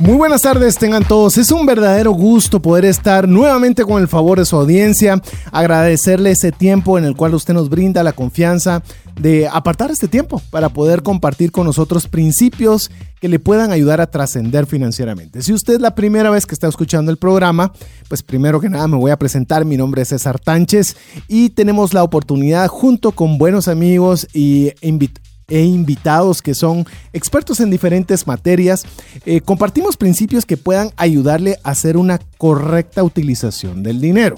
Muy buenas tardes, tengan todos. Es un verdadero gusto poder estar nuevamente con el favor de su audiencia, agradecerle ese tiempo en el cual usted nos brinda la confianza de apartar este tiempo para poder compartir con nosotros principios que le puedan ayudar a trascender financieramente. Si usted es la primera vez que está escuchando el programa, pues primero que nada me voy a presentar. Mi nombre es César Tánchez y tenemos la oportunidad junto con buenos amigos y invitados e invitados que son expertos en diferentes materias, eh, compartimos principios que puedan ayudarle a hacer una correcta utilización del dinero.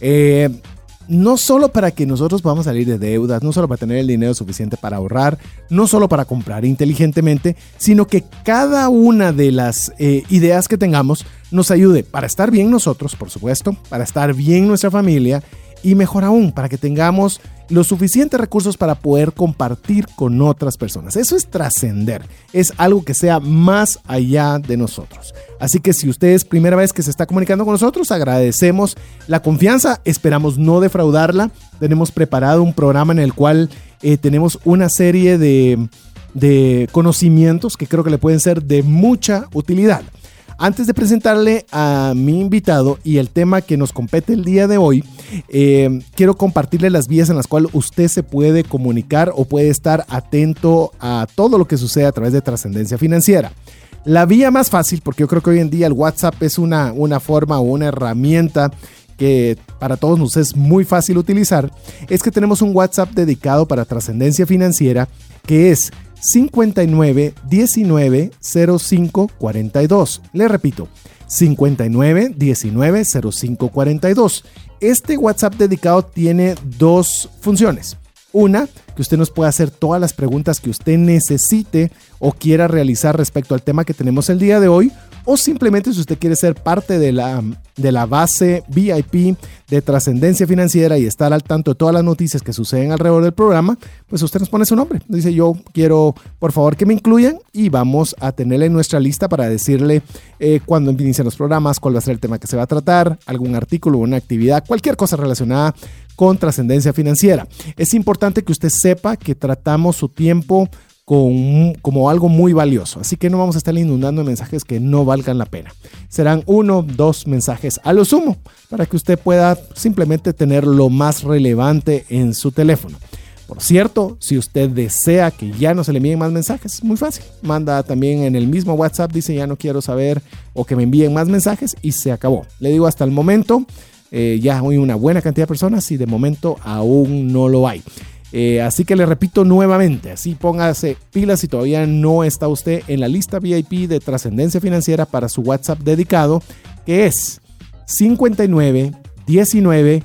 Eh, no solo para que nosotros podamos salir de deudas, no solo para tener el dinero suficiente para ahorrar, no solo para comprar inteligentemente, sino que cada una de las eh, ideas que tengamos nos ayude para estar bien nosotros, por supuesto, para estar bien nuestra familia y mejor aún, para que tengamos los suficientes recursos para poder compartir con otras personas. Eso es trascender, es algo que sea más allá de nosotros. Así que si usted es primera vez que se está comunicando con nosotros, agradecemos la confianza, esperamos no defraudarla. Tenemos preparado un programa en el cual eh, tenemos una serie de, de conocimientos que creo que le pueden ser de mucha utilidad. Antes de presentarle a mi invitado y el tema que nos compete el día de hoy, eh, quiero compartirle las vías en las cuales usted se puede comunicar o puede estar atento a todo lo que sucede a través de trascendencia financiera. La vía más fácil, porque yo creo que hoy en día el WhatsApp es una, una forma o una herramienta que para todos nos es muy fácil utilizar, es que tenemos un WhatsApp dedicado para trascendencia financiera que es 59 19 05 42. Le repito, 59 19 05 42. Este WhatsApp dedicado tiene dos funciones. Una, que usted nos pueda hacer todas las preguntas que usted necesite o quiera realizar respecto al tema que tenemos el día de hoy o simplemente si usted quiere ser parte de la, de la base VIP de trascendencia financiera y estar al tanto de todas las noticias que suceden alrededor del programa, pues usted nos pone su nombre. Dice yo quiero por favor que me incluyan y vamos a tenerle en nuestra lista para decirle eh, cuándo inician los programas, cuál va a ser el tema que se va a tratar, algún artículo, una actividad, cualquier cosa relacionada con trascendencia financiera. Es importante que usted sepa que tratamos su tiempo como algo muy valioso. Así que no vamos a estar inundando mensajes que no valgan la pena. Serán uno, dos mensajes a lo sumo para que usted pueda simplemente tener lo más relevante en su teléfono. Por cierto, si usted desea que ya no se le envíen más mensajes, muy fácil. Manda también en el mismo WhatsApp, dice ya no quiero saber o que me envíen más mensajes y se acabó. Le digo hasta el momento, eh, ya hay una buena cantidad de personas y de momento aún no lo hay. Eh, así que le repito nuevamente, así póngase pilas si todavía no está usted en la lista VIP de trascendencia financiera para su WhatsApp dedicado, que es 59 19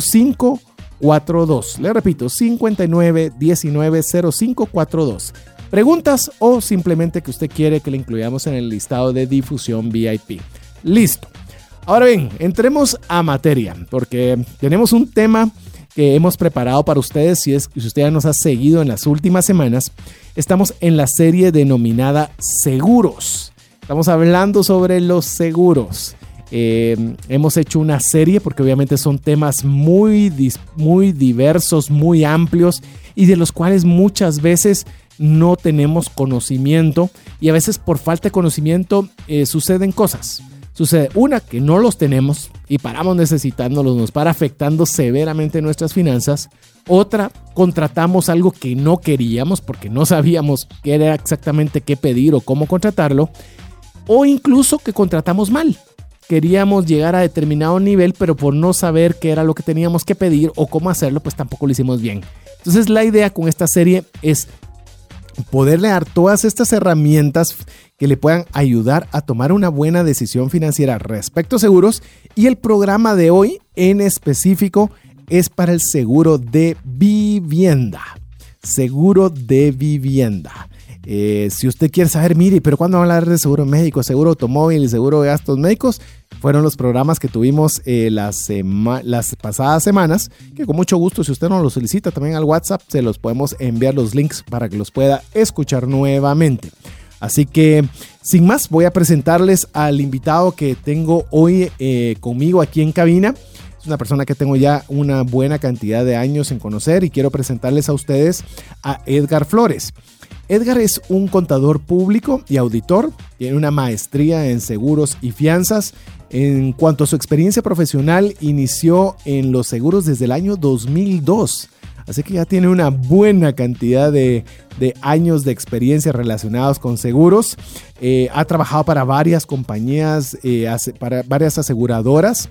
05 42. Le repito, 59 19 05 42. Preguntas o simplemente que usted quiere que le incluyamos en el listado de difusión VIP. Listo. Ahora bien, entremos a materia, porque tenemos un tema que hemos preparado para ustedes. Si, es, si usted ya nos ha seguido en las últimas semanas, estamos en la serie denominada Seguros. Estamos hablando sobre los seguros. Eh, hemos hecho una serie porque obviamente son temas muy, muy diversos, muy amplios y de los cuales muchas veces no tenemos conocimiento y a veces por falta de conocimiento eh, suceden cosas. Sucede una que no los tenemos y paramos necesitándolos, nos para afectando severamente nuestras finanzas. Otra, contratamos algo que no queríamos porque no sabíamos qué era exactamente qué pedir o cómo contratarlo. O incluso que contratamos mal. Queríamos llegar a determinado nivel, pero por no saber qué era lo que teníamos que pedir o cómo hacerlo, pues tampoco lo hicimos bien. Entonces la idea con esta serie es poderle dar todas estas herramientas que le puedan ayudar a tomar una buena decisión financiera respecto a seguros y el programa de hoy en específico es para el seguro de vivienda. Seguro de vivienda. Eh, si usted quiere saber, mire, pero cuando van a hablar de seguro médico, seguro automóvil y seguro de gastos médicos, fueron los programas que tuvimos eh, las, las pasadas semanas, que con mucho gusto, si usted nos lo solicita también al WhatsApp, se los podemos enviar los links para que los pueda escuchar nuevamente. Así que, sin más, voy a presentarles al invitado que tengo hoy eh, conmigo aquí en cabina. Es una persona que tengo ya una buena cantidad de años en conocer y quiero presentarles a ustedes a Edgar Flores. Edgar es un contador público y auditor, tiene una maestría en seguros y fianzas. En cuanto a su experiencia profesional, inició en los seguros desde el año 2002. Así que ya tiene una buena cantidad de, años de experiencia relacionados con seguros. Eh, ha trabajado para varias compañías, eh, para varias aseguradoras.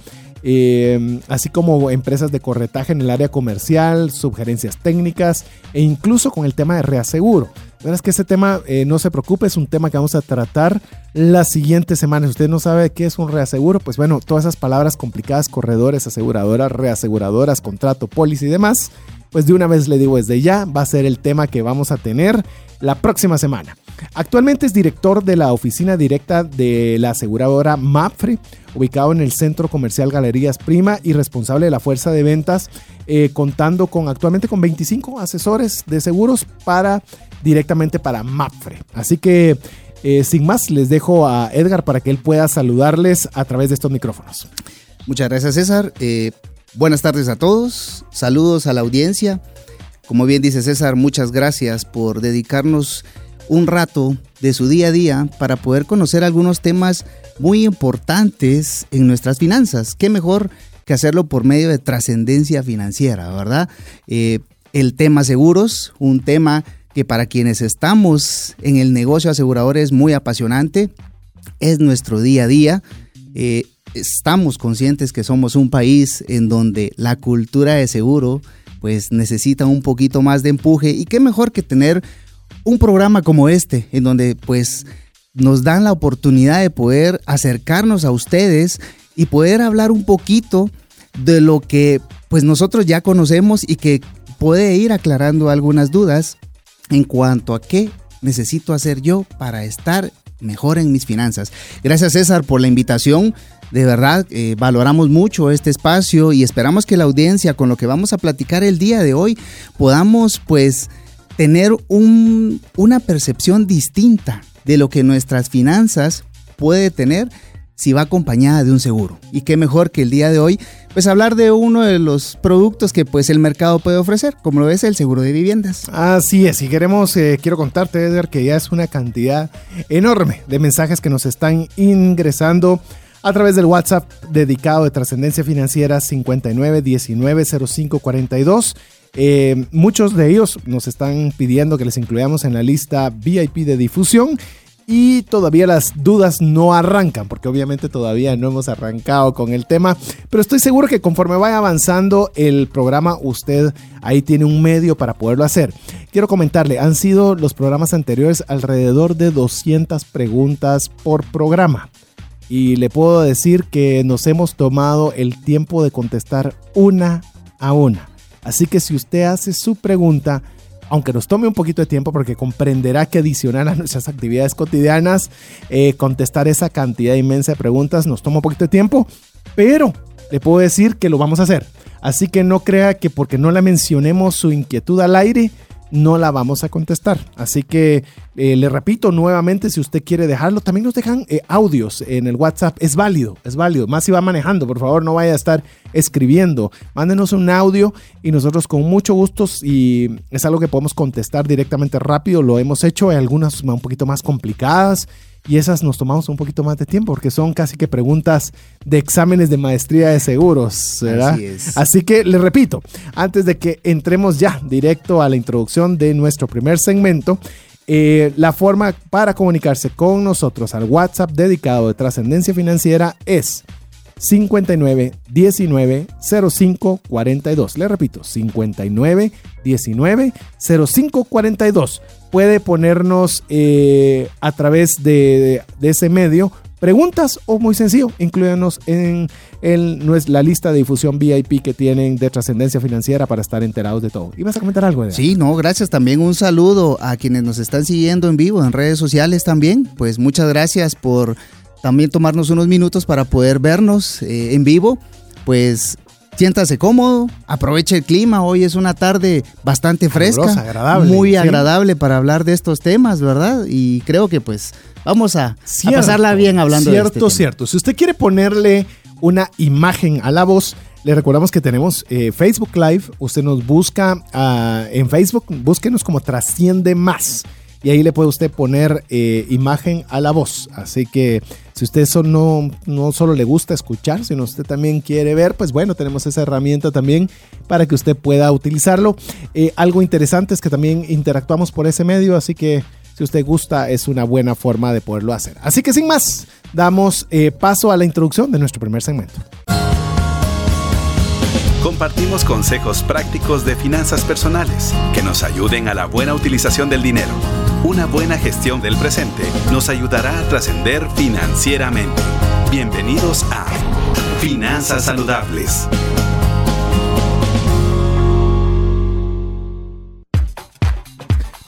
Eh, así como empresas de corretaje en el área comercial, sugerencias técnicas e incluso con el tema de reaseguro. Es que ese tema, eh, no se preocupe, es un tema que vamos a tratar las siguientes semanas. Usted no sabe qué es un reaseguro, pues bueno, todas esas palabras complicadas, corredores, aseguradoras, reaseguradoras, contrato, póliza y demás, pues de una vez le digo desde ya, va a ser el tema que vamos a tener la próxima semana. Actualmente es director de la oficina directa de la aseguradora MAPFRE, ubicado en el Centro Comercial Galerías Prima y responsable de la fuerza de ventas, eh, contando con actualmente con 25 asesores de seguros para directamente para MAPFRE. Así que eh, sin más, les dejo a Edgar para que él pueda saludarles a través de estos micrófonos. Muchas gracias César. Eh, buenas tardes a todos. Saludos a la audiencia. Como bien dice César, muchas gracias por dedicarnos un rato de su día a día para poder conocer algunos temas muy importantes en nuestras finanzas. ¿Qué mejor que hacerlo por medio de trascendencia financiera, verdad? Eh, el tema seguros, un tema que para quienes estamos en el negocio asegurador es muy apasionante, es nuestro día a día. Eh, estamos conscientes que somos un país en donde la cultura de seguro pues necesita un poquito más de empuje y qué mejor que tener un programa como este, en donde pues nos dan la oportunidad de poder acercarnos a ustedes y poder hablar un poquito de lo que pues nosotros ya conocemos y que puede ir aclarando algunas dudas en cuanto a qué necesito hacer yo para estar mejor en mis finanzas. Gracias César por la invitación. De verdad, eh, valoramos mucho este espacio y esperamos que la audiencia con lo que vamos a platicar el día de hoy podamos pues tener una percepción distinta de lo que nuestras finanzas puede tener si va acompañada de un seguro. Y qué mejor que el día de hoy, pues hablar de uno de los productos que pues el mercado puede ofrecer, como lo es el seguro de viviendas. Así es, y queremos, eh, quiero contarte, Edgar, que ya es una cantidad enorme de mensajes que nos están ingresando a través del WhatsApp dedicado de trascendencia financiera 59190542 eh, muchos de ellos nos están pidiendo que les incluyamos en la lista VIP de difusión y todavía las dudas no arrancan, porque obviamente todavía no hemos arrancado con el tema, pero estoy seguro que conforme vaya avanzando el programa, usted ahí tiene un medio para poderlo hacer. Quiero comentarle, han sido los programas anteriores alrededor de 200 preguntas por programa. Y le puedo decir que nos hemos tomado el tiempo de contestar una a una. Así que si usted hace su pregunta, aunque nos tome un poquito de tiempo porque comprenderá que adicional a nuestras actividades cotidianas, eh, contestar esa cantidad inmensa de preguntas nos toma un poquito de tiempo, pero le puedo decir que lo vamos a hacer. Así que no crea que porque no la mencionemos su inquietud al aire, no la vamos a contestar. Así que eh, le repito nuevamente, si usted quiere dejarlo, también nos dejan eh, audios en el WhatsApp. Es válido, es válido. Más si va manejando, por favor, no vaya a estar escribiendo. Mándenos un audio y nosotros con mucho gusto, y es algo que podemos contestar directamente rápido, lo hemos hecho. Hay algunas un poquito más complicadas y esas nos tomamos un poquito más de tiempo porque son casi que preguntas de exámenes de maestría de seguros, ¿verdad? Así, es. Así que le repito, antes de que entremos ya directo a la introducción de nuestro primer segmento, eh, la forma para comunicarse con nosotros al WhatsApp dedicado de trascendencia financiera es 59 19 05 42. Le repito, 59 19 05 42. Puede ponernos eh, a través de, ese medio preguntas o muy sencillo, incluyanos en, la lista de difusión VIP que tienen de trascendencia financiera para estar enterados de todo. ¿Y vas a comentar algo? Sí, no, gracias. También un saludo a quienes nos están siguiendo en vivo en redes sociales también. Pues muchas gracias por también tomarnos unos minutos para poder vernos eh, en vivo. Pues siéntase cómodo, aproveche el clima. Hoy es una tarde bastante fresca, agradable, muy agradable para hablar de estos temas, ¿verdad? Y creo que pues vamos a, pasarla bien hablando cierto, de Cierto, cierto. Si usted quiere ponerle una imagen a la voz, le recordamos que tenemos eh, Facebook Live. Usted nos busca ah, en Facebook, búsquenos como Trasciende Más y ahí le puede usted poner eh, imagen a la voz. Así que si usted eso no, no solo le gusta escuchar, sino usted también quiere ver, pues bueno, tenemos esa herramienta también para que usted pueda utilizarlo. Eh, algo interesante es que también interactuamos por ese medio, así que si usted gusta es una buena forma de poderlo hacer. Así que sin más, damos eh, paso a la introducción de nuestro primer segmento. Compartimos consejos prácticos de finanzas personales que nos ayuden a la buena utilización del dinero una buena gestión del presente nos ayudará a trascender financieramente. Bienvenidos a Finanzas Saludables.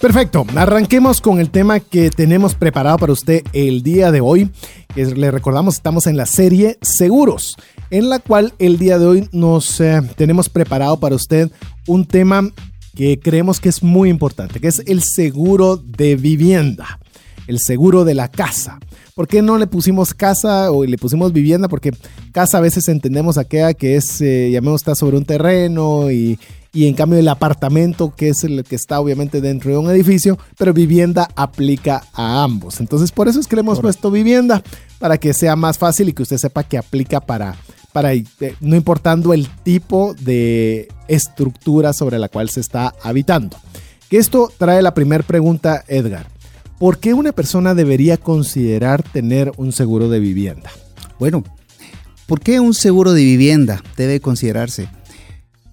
Perfecto, arranquemos con el tema que tenemos preparado para usted el día de hoy. le recordamos, estamos en la serie Seguros, en la cual el día de hoy nos eh, tenemos preparado para usted un tema que creemos que es muy importante, que es el seguro de vivienda, el seguro de la casa. ¿Por qué no le pusimos casa o le pusimos vivienda? Porque casa a veces entendemos aquella que es, eh, llamemos, está sobre un terreno y, y en cambio el apartamento, que es el que está obviamente dentro de un edificio, pero vivienda aplica a ambos. Entonces por eso es que le hemos puesto vivienda, para que sea más fácil y que usted sepa que aplica para, para eh, no importando el tipo de estructura sobre la cual se está habitando. Que esto trae la primera pregunta, Edgar. ¿Por qué una persona debería considerar tener un seguro de vivienda? Bueno, ¿por qué un seguro de vivienda debe considerarse?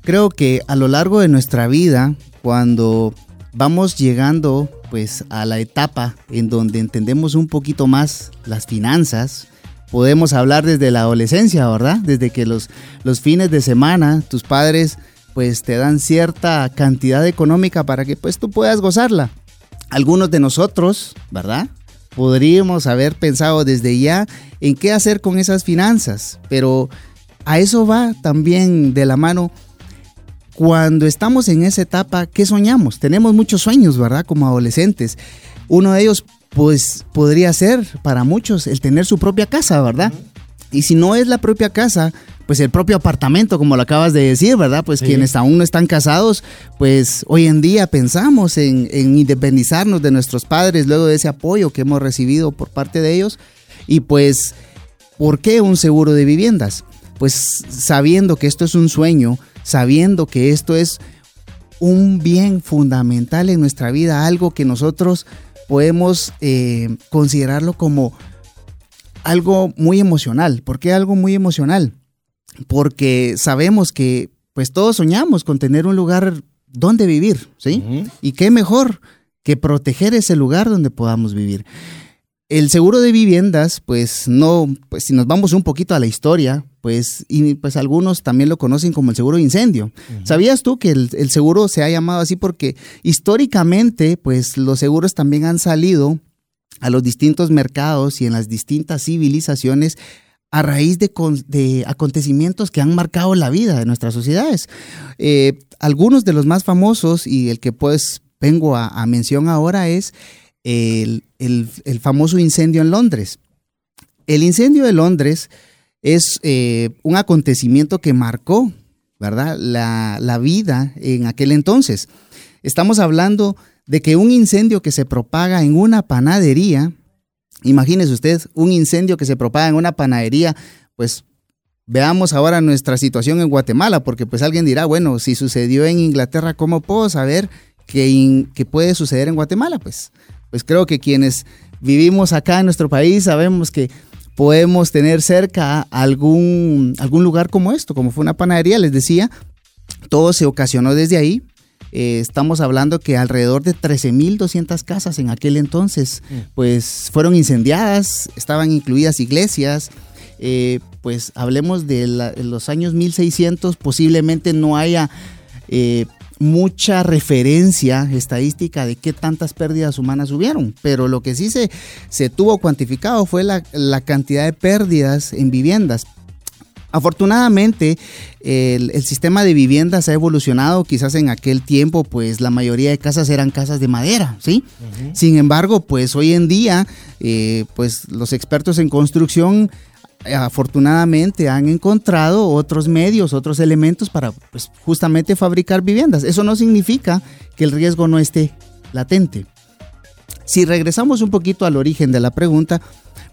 Creo que a lo largo de nuestra vida, cuando vamos llegando pues a la etapa en donde entendemos un poquito más las finanzas, podemos hablar desde la adolescencia, ¿verdad? Desde que los, fines de semana tus padres pues te dan cierta cantidad económica para que pues tú puedas gozarla. Algunos de nosotros, ¿verdad? Podríamos haber pensado desde ya en qué hacer con esas finanzas, pero a eso va también de la mano cuando estamos en esa etapa, ¿qué soñamos? Tenemos muchos sueños, ¿verdad? Como adolescentes. Uno de ellos pues podría ser para muchos el tener su propia casa, ¿verdad? Y si no es la propia casa, pues el propio apartamento, como lo acabas de decir, ¿verdad? Pues quienes aún no están casados, pues hoy en día pensamos en, independizarnos de nuestros padres luego de ese apoyo que hemos recibido por parte de ellos. Y pues, ¿por qué un seguro de viviendas? Pues sabiendo que esto es un sueño, sabiendo que esto es un bien fundamental en nuestra vida, algo que nosotros podemos eh, considerarlo como algo muy emocional. ¿Por qué algo muy emocional? Porque sabemos que pues todos soñamos con tener un lugar donde vivir, ¿sí? Y qué mejor que proteger ese lugar donde podamos vivir. El seguro de viviendas, pues no, pues si nos vamos un poquito a la historia, pues, y pues algunos también lo conocen como el seguro de incendio. ¿Sabías tú que el, el, seguro se ha llamado así porque históricamente, pues los seguros también han salido a los distintos mercados y en las distintas civilizaciones a raíz de, de acontecimientos que han marcado la vida de nuestras sociedades. Eh, algunos de los más famosos y el que pues vengo a, a mención ahora es el, famoso incendio en Londres. El incendio de Londres es eh, un acontecimiento que marcó, ¿verdad?, la, la vida en aquel entonces. Estamos hablando de que un incendio que se propaga en una panadería, imagínese usted, un incendio que se propaga en una panadería, pues veamos ahora nuestra situación en Guatemala, porque pues alguien dirá, bueno, si sucedió en Inglaterra, ¿cómo puedo saber que, que puede suceder en Guatemala? Pues pues creo que quienes vivimos acá en nuestro país sabemos que podemos tener cerca algún, algún lugar como esto, como fue una panadería, les decía, todo se ocasionó desde ahí. eh, estamos hablando que alrededor de 13.200 casas en aquel entonces, mm. pues fueron incendiadas, estaban incluidas iglesias, eh, pues hablemos de los años 1600, posiblemente no haya eh, mucha referencia estadística de qué tantas pérdidas humanas hubieron, pero lo que sí se, se tuvo cuantificado fue la, la cantidad de pérdidas en viviendas. Afortunadamente, el, sistema de viviendas ha evolucionado. Quizás en aquel tiempo, pues la mayoría de casas eran casas de madera, ¿sí? Sin embargo, pues hoy en día, eh, pues los expertos en construcción afortunadamente han encontrado otros medios, otros elementos para pues, justamente fabricar viviendas. Eso no significa que el riesgo no esté latente. Si regresamos un poquito al origen de la pregunta,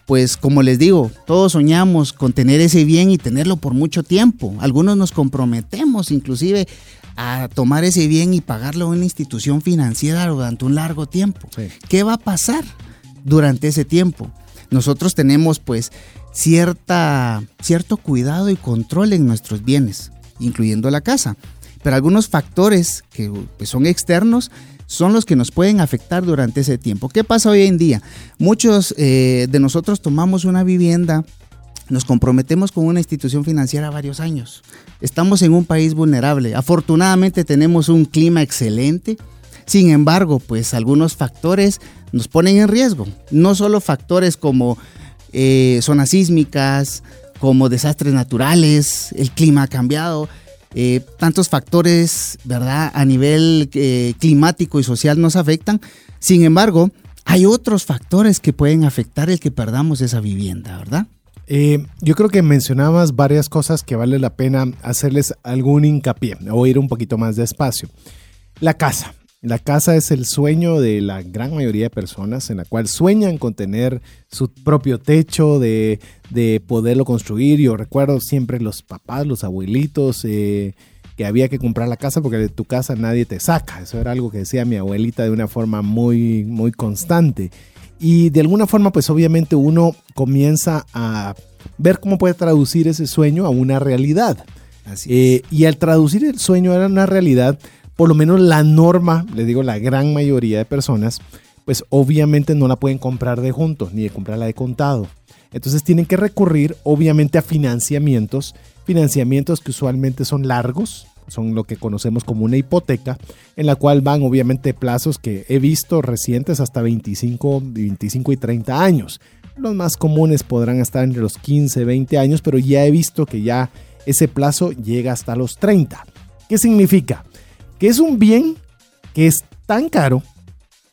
pues como les digo, todos soñamos con tener ese bien y tenerlo por mucho tiempo. Algunos nos comprometemos inclusive a tomar ese bien y pagarlo a una institución financiera durante un largo tiempo. ¿Qué va a pasar durante ese tiempo? Nosotros tenemos pues cierta, cierto cuidado y control en nuestros bienes, incluyendo la casa. Pero algunos factores que son externos son los que nos pueden afectar durante ese tiempo. ¿Qué pasa hoy en día? Muchos eh, de nosotros tomamos una vivienda, nos comprometemos con una institución financiera varios años. Estamos en un país vulnerable. Afortunadamente tenemos un clima excelente. Sin embargo, pues algunos factores nos ponen en riesgo. No solo factores como eh, zonas sísmicas, como desastres naturales, el clima ha cambiado, eh, tantos factores, ¿verdad? A nivel eh, climático y social nos afectan. Sin embargo, hay otros factores que pueden afectar el que perdamos esa vivienda, ¿verdad? yo creo que mencionabas varias cosas que vale la pena hacerles algún hincapié o ir un poquito más despacio. La casa. La casa es el sueño de la gran mayoría de personas en la cual sueñan con tener su propio techo, de, poderlo construir. Yo recuerdo siempre los papás, los abuelitos, eh, que había que comprar la casa porque de tu casa nadie te saca. Eso era algo que decía mi abuelita de una forma muy, muy constante. Y de alguna forma, pues obviamente uno comienza a ver cómo puede traducir ese sueño a una realidad. Eh, y al traducir el sueño a una realidad, por lo menos la norma, les digo, la gran mayoría de personas, pues obviamente no la pueden comprar de juntos ni de comprarla de contado. Entonces tienen que recurrir obviamente a financiamientos, financiamientos que usualmente son largos, son lo que conocemos como una hipoteca, en la cual van obviamente plazos que he visto recientes hasta 25, 25 y 30 años. Los más comunes podrán estar entre los 15, 20 años, pero ya he visto que ya ese plazo llega hasta los 30. ¿Qué significa? Que es un bien que es tan caro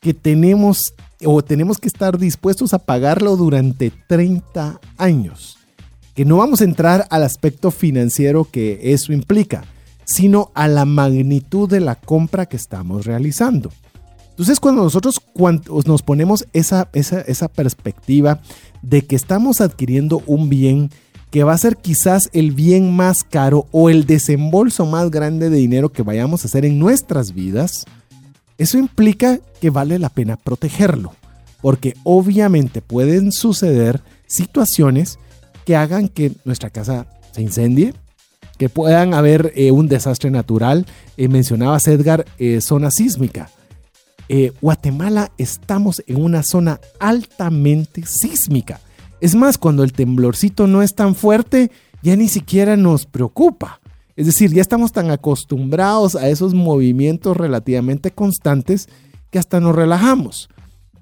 que tenemos o tenemos que estar dispuestos a pagarlo durante 30 años. Que no vamos a entrar al aspecto financiero que eso implica, sino a la magnitud de la compra que estamos realizando. Entonces, cuando nosotros nos ponemos esa, esa, esa perspectiva de que estamos adquiriendo un bien que va a ser quizás el bien más caro o el desembolso más grande de dinero que vayamos a hacer en nuestras vidas, eso implica que vale la pena protegerlo, porque obviamente pueden suceder situaciones que hagan que nuestra casa se incendie, que puedan haber eh, un desastre natural. Eh, mencionabas, Edgar, eh, zona sísmica. Guatemala estamos en una zona altamente sísmica. Es más, cuando el temblorcito no es tan fuerte, ya ni siquiera nos preocupa. Es decir, ya estamos tan acostumbrados a esos movimientos relativamente constantes que hasta nos relajamos.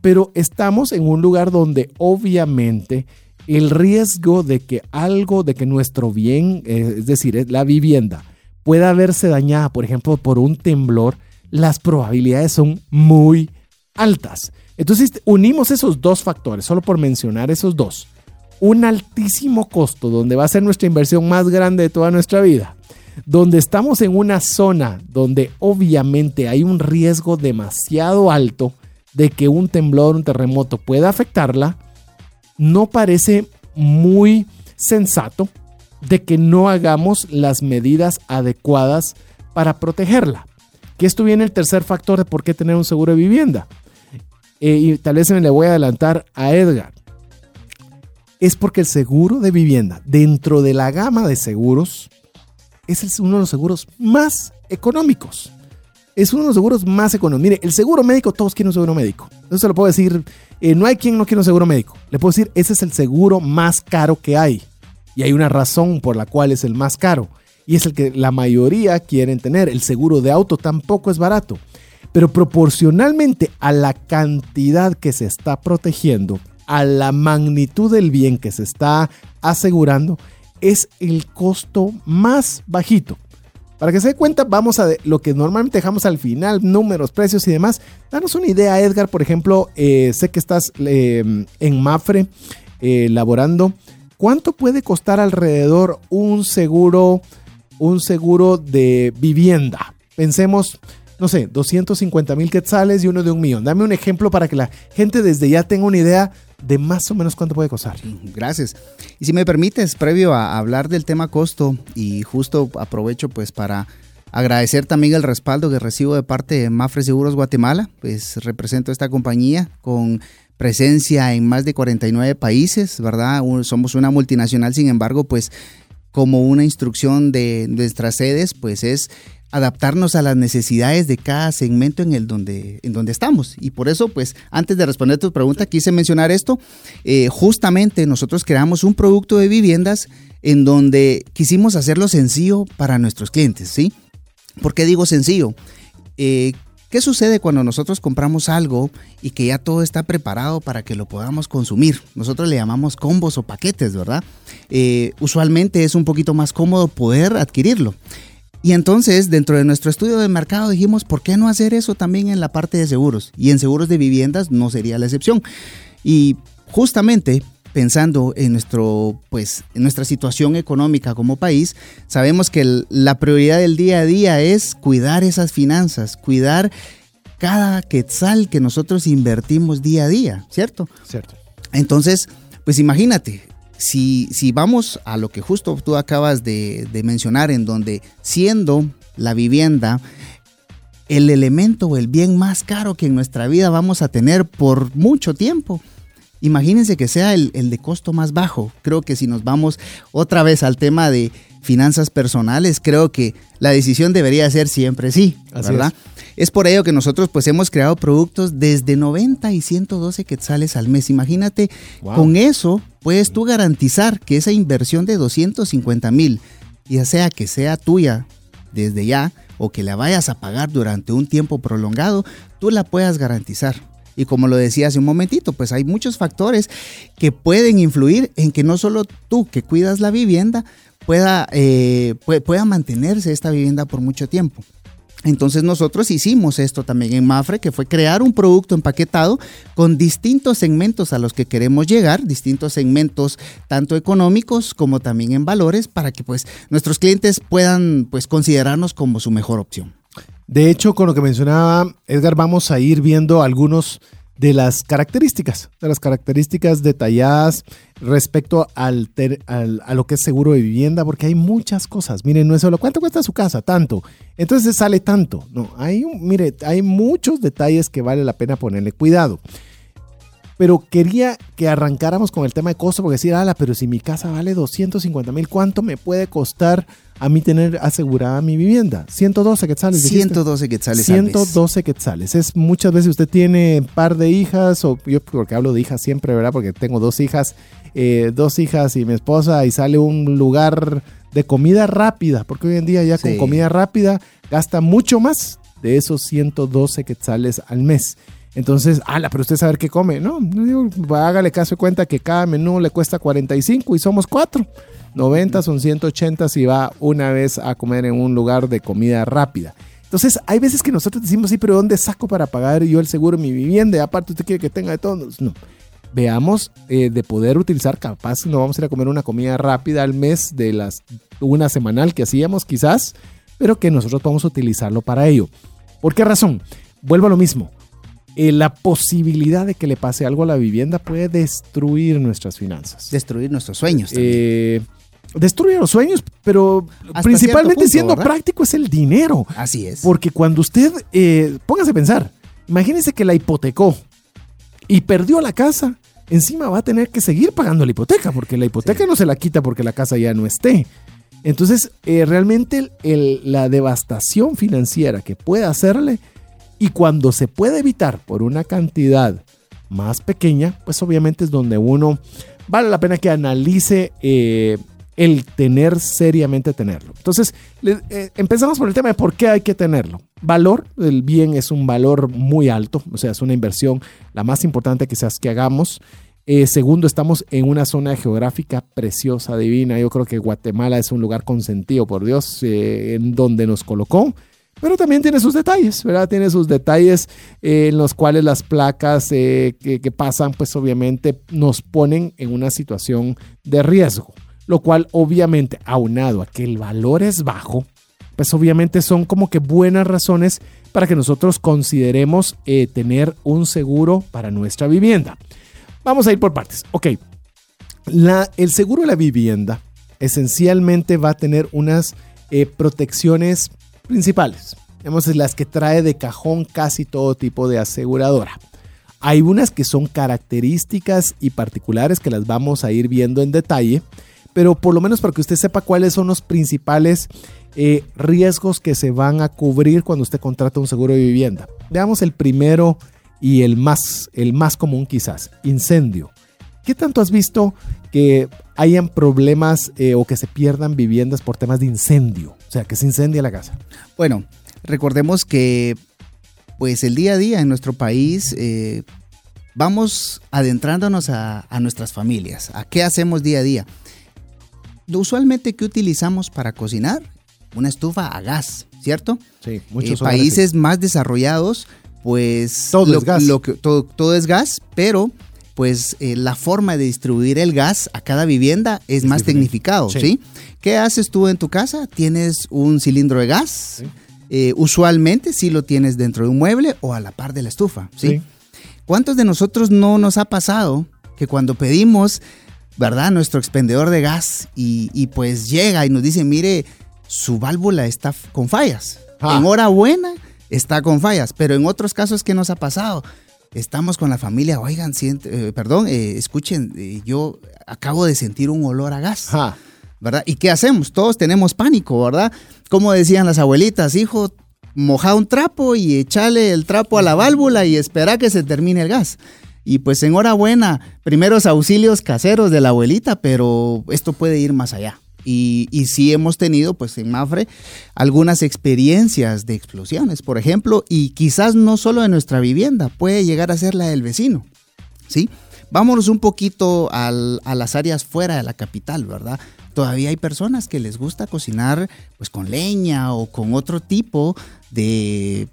Pero estamos en un lugar donde obviamente el riesgo de que algo, de que nuestro bien, eh, es decir, la vivienda, pueda verse dañada, por ejemplo, por un temblor, las probabilidades son muy altas. Entonces unimos esos dos factores, solo por mencionar esos dos. Un altísimo costo, donde va a ser nuestra inversión más grande de toda nuestra vida. Donde estamos en una zona donde obviamente hay un riesgo demasiado alto de que un temblor, un terremoto pueda afectarla, no parece muy sensato de que no hagamos las medidas adecuadas para protegerla. Que esto viene el tercer factor de por qué tener un seguro de vivienda. Eh, y tal vez me le voy a adelantar a Edgar, es porque el seguro de vivienda, dentro de la gama de seguros, es uno de los seguros más económicos. es uno de los seguros más económicos. Mire, el seguro médico, todos quieren un seguro médico. Eso se lo puedo decir, eh, no hay quien no quiera un seguro médico. Le puedo decir, ese es el seguro más caro que hay. Y hay una razón por la cual es el más caro. Y es el que la mayoría quieren tener. El seguro de auto tampoco es barato. Pero proporcionalmente a la cantidad que se está protegiendo, a la magnitud del bien que se está asegurando, es el costo más bajito. Para que se dé cuenta, vamos a lo que normalmente dejamos al final, números, precios y demás. Danos una idea, Edgar, por ejemplo, eh, sé que estás em, en Mafre eh, laborando. ¿Cuánto puede costar alrededor un seguro, un seguro de vivienda? Pensemos, no sé, 250 mil quetzales y uno de un millón. Dame un ejemplo para que la gente desde ya tenga una idea de más o menos cuánto puede costar. Gracias. Y si me permites, previo a hablar del tema costo, y justo aprovecho pues para agradecer también el respaldo que recibo de parte de Mafre Seguros Guatemala, pues represento esta compañía con presencia en más de 49 países, ¿verdad? Somos una multinacional, sin embargo, pues como una instrucción de nuestras sedes, pues es adaptarnos a las necesidades de cada segmento en el donde, en donde estamos. Y por eso, pues, antes de responder tu pregunta, quise mencionar esto. Eh, justamente nosotros creamos un producto de viviendas en donde quisimos hacerlo sencillo para nuestros clientes, ¿sí? ¿Por qué digo sencillo? Eh, ¿Qué sucede cuando nosotros compramos algo y que ya todo está preparado para que lo podamos consumir? Nosotros le llamamos combos o paquetes, ¿verdad? Eh, usualmente es un poquito más cómodo poder adquirirlo. Y entonces, dentro de nuestro estudio de mercado, dijimos, ¿por qué no hacer eso también en la parte de seguros? Y en seguros de viviendas no sería la excepción. Y justamente pensando en, nuestro, pues, en nuestra situación económica como país, sabemos que la prioridad del día a día es cuidar esas finanzas, cuidar cada quetzal que nosotros invertimos día a día, ¿cierto? Cierto. Entonces, pues imagínate, si, vamos a lo que justo tú acabas de, mencionar, en donde siendo la vivienda el elemento o el bien más caro que en nuestra vida vamos a tener por mucho tiempo, imagínense que sea el, el de costo más bajo. Creo que si nos vamos otra vez al tema de finanzas personales, creo que la decisión debería ser siempre sí, ¿verdad? Es. Por ello que nosotros pues hemos creado productos desde 90 y 112 quetzales al mes. Imagínate, con eso puedes tú garantizar que esa inversión de 250 mil, ya sea que sea tuya desde ya o que la vayas a pagar durante un tiempo prolongado, tú la puedas garantizar. Y como lo decía hace un momentito, pues hay muchos factores que pueden influir en que no solo tú que cuidas la vivienda, pueda, eh, pueda mantenerse esta vivienda por mucho tiempo. Entonces nosotros hicimos esto también en Mafre, que fue crear un producto empaquetado con distintos segmentos a los que queremos llegar, distintos segmentos tanto económicos como también en valores, para que pues nuestros clientes puedan pues considerarnos como su mejor opción. De hecho, con lo que mencionaba Edgar, vamos a ir viendo algunos de las características, de las características detalladas respecto al, a lo que es seguro de vivienda, porque hay muchas cosas. Miren, no es solo cuánto cuesta su casa, tanto. Entonces sale tanto. No, hay, mire, hay muchos detalles que vale la pena ponerle cuidado. Pero quería que arrancáramos con el tema de costo, porque decir, ala, pero si mi casa vale 250 mil, ¿cuánto me puede costar a mí tener asegurada mi vivienda? 112 quetzales. 112 quetzales. 112 quetzales. Es muchas veces usted tiene un par de hijas, o yo porque hablo de hijas siempre, ¿verdad? Porque tengo dos hijas, eh, dos hijas y mi esposa, y sale un lugar de comida rápida, porque hoy en día ya con comida rápida gasta mucho más de esos 112 quetzales al mes. Entonces, ala, pero usted sabe qué come. No, digo, hágale caso de cuenta que cada menú le cuesta 45 y somos cuatro. 90 son 180 si va una vez a comer en un lugar de comida rápida. Entonces, hay veces que nosotros decimos, sí, pero ¿dónde saco para pagar yo el seguro de mi vivienda? Y aparte, usted quiere que tenga de todos. No. Veamos eh, de poder utilizar, capaz no vamos a ir a comer una comida rápida al mes de las una semanal que hacíamos quizás, pero que nosotros podamos utilizarlo para ello. ¿Por qué razón? Vuelvo a lo mismo eh, la posibilidad de que le pase algo a la vivienda puede destruir nuestras finanzas. Destruir nuestros sueños. Eh, destruye los sueños, pero principalmente siendo práctico es el dinero. Así es. Porque cuando usted, eh, póngase a pensar, imagínese que la hipotecó y perdió la casa, encima va a tener que seguir pagando la hipoteca, porque la hipoteca no se la quita porque la casa ya no esté. Entonces, eh, realmente la devastación financiera que puede hacerle y cuando se puede evitar por una cantidad más pequeña, pues obviamente es donde uno vale la pena que analice eh, el tener seriamente tenerlo. Entonces, eh, empezamos por el tema de por qué hay que tenerlo. Valor del bien es un valor muy alto, o sea, es una inversión la más importante quizás que hagamos. Eh, segundo, estamos en una zona geográfica preciosa, divina. Yo creo que Guatemala es un lugar consentido por Dios, en donde nos colocó pero también tiene sus detalles, ¿verdad? Tiene sus detalles eh, en los cuales las placas eh, que, pasan, pues obviamente nos ponen en una situación de riesgo, lo cual obviamente, aunado a que el valor es bajo, pues obviamente son como que buenas razones para que nosotros consideremos eh, tener un seguro para nuestra vivienda. Vamos a ir por partes. Ok, el seguro de la vivienda esencialmente va a tener unas protecciones principales. Tenemos las que trae de cajón casi todo tipo de aseguradora. Hay unas que son características y particulares que las vamos a ir viendo en detalle, pero por lo menos para que usted sepa cuáles son los principales eh, riesgos que se van a cubrir cuando usted contrata un seguro de vivienda. Veamos el primero y el más, el más común quizás, incendio. ¿Qué tanto has visto que hayan problemas eh, o que se pierdan viviendas por temas de incendio? O sea, que se incendia la casa. Bueno, recordemos que pues el día a día en nuestro país eh, vamos adentrándonos a, nuestras familias. ¿A qué hacemos día a día? Usualmente, ¿qué utilizamos para cocinar? Una estufa a gas, ¿cierto? Sí, muchos eh, países más desarrollados, pues todo es gas. todo, es gas, pero pues eh, la forma de distribuir el gas a cada vivienda es, más tecnificado, sí. ¿Qué haces tú en tu casa? Tienes un cilindro de gas. Eh, usualmente sí lo tienes dentro de un mueble o a la par de la estufa, ¿sí? ¿Cuántos de nosotros no nos ha pasado que cuando pedimos, ¿verdad? Nuestro expendedor de gas y, pues llega y nos dice, mire, su válvula está con fallas. Ah. En hora buena está con fallas, pero en otros casos, ¿qué nos ha pasado? estamos con la familia, oigan, eh, perdón, eh, escuchen, yo acabo de sentir un olor a gas. ¿Verdad? ¿Y qué hacemos? Todos tenemos pánico, ¿verdad? Como decían las abuelitas, hijo, moja un trapo y echale el trapo a la válvula y espera que se termine el gas. Y pues enhorabuena, primeros auxilios caseros de la abuelita, pero esto puede ir más allá. Y, y, sí hemos tenido, pues en Mafre, algunas experiencias de explosiones, por ejemplo, y quizás no solo en nuestra vivienda, puede llegar a ser la del vecino. ¿Sí? Vámonos un poquito a las áreas fuera de la capital, ¿verdad? Todavía hay personas que les gusta cocinar pues con leña o con otro tipo de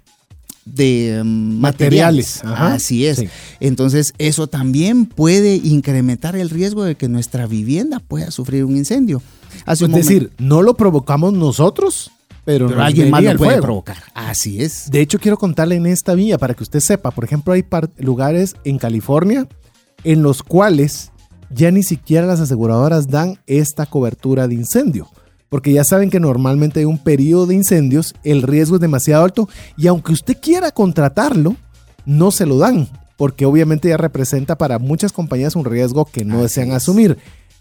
de mm, materiales. Así es. Entonces, eso también puede incrementar el riesgo de que nuestra vivienda pueda sufrir un incendio es decir, no lo provocamos nosotros, pero, alguien más lo puede provocar. Así es. De hecho, quiero contarle en esta vía para que usted sepa. Por ejemplo, hay lugares en California en los cuales ya ni siquiera las aseguradoras dan esta cobertura de incendio. Porque ya saben que normalmente hay un periodo de incendios, el riesgo es demasiado alto y aunque usted quiera contratarlo, no se lo dan. Porque obviamente ya representa para muchas compañías un riesgo que no desean asumir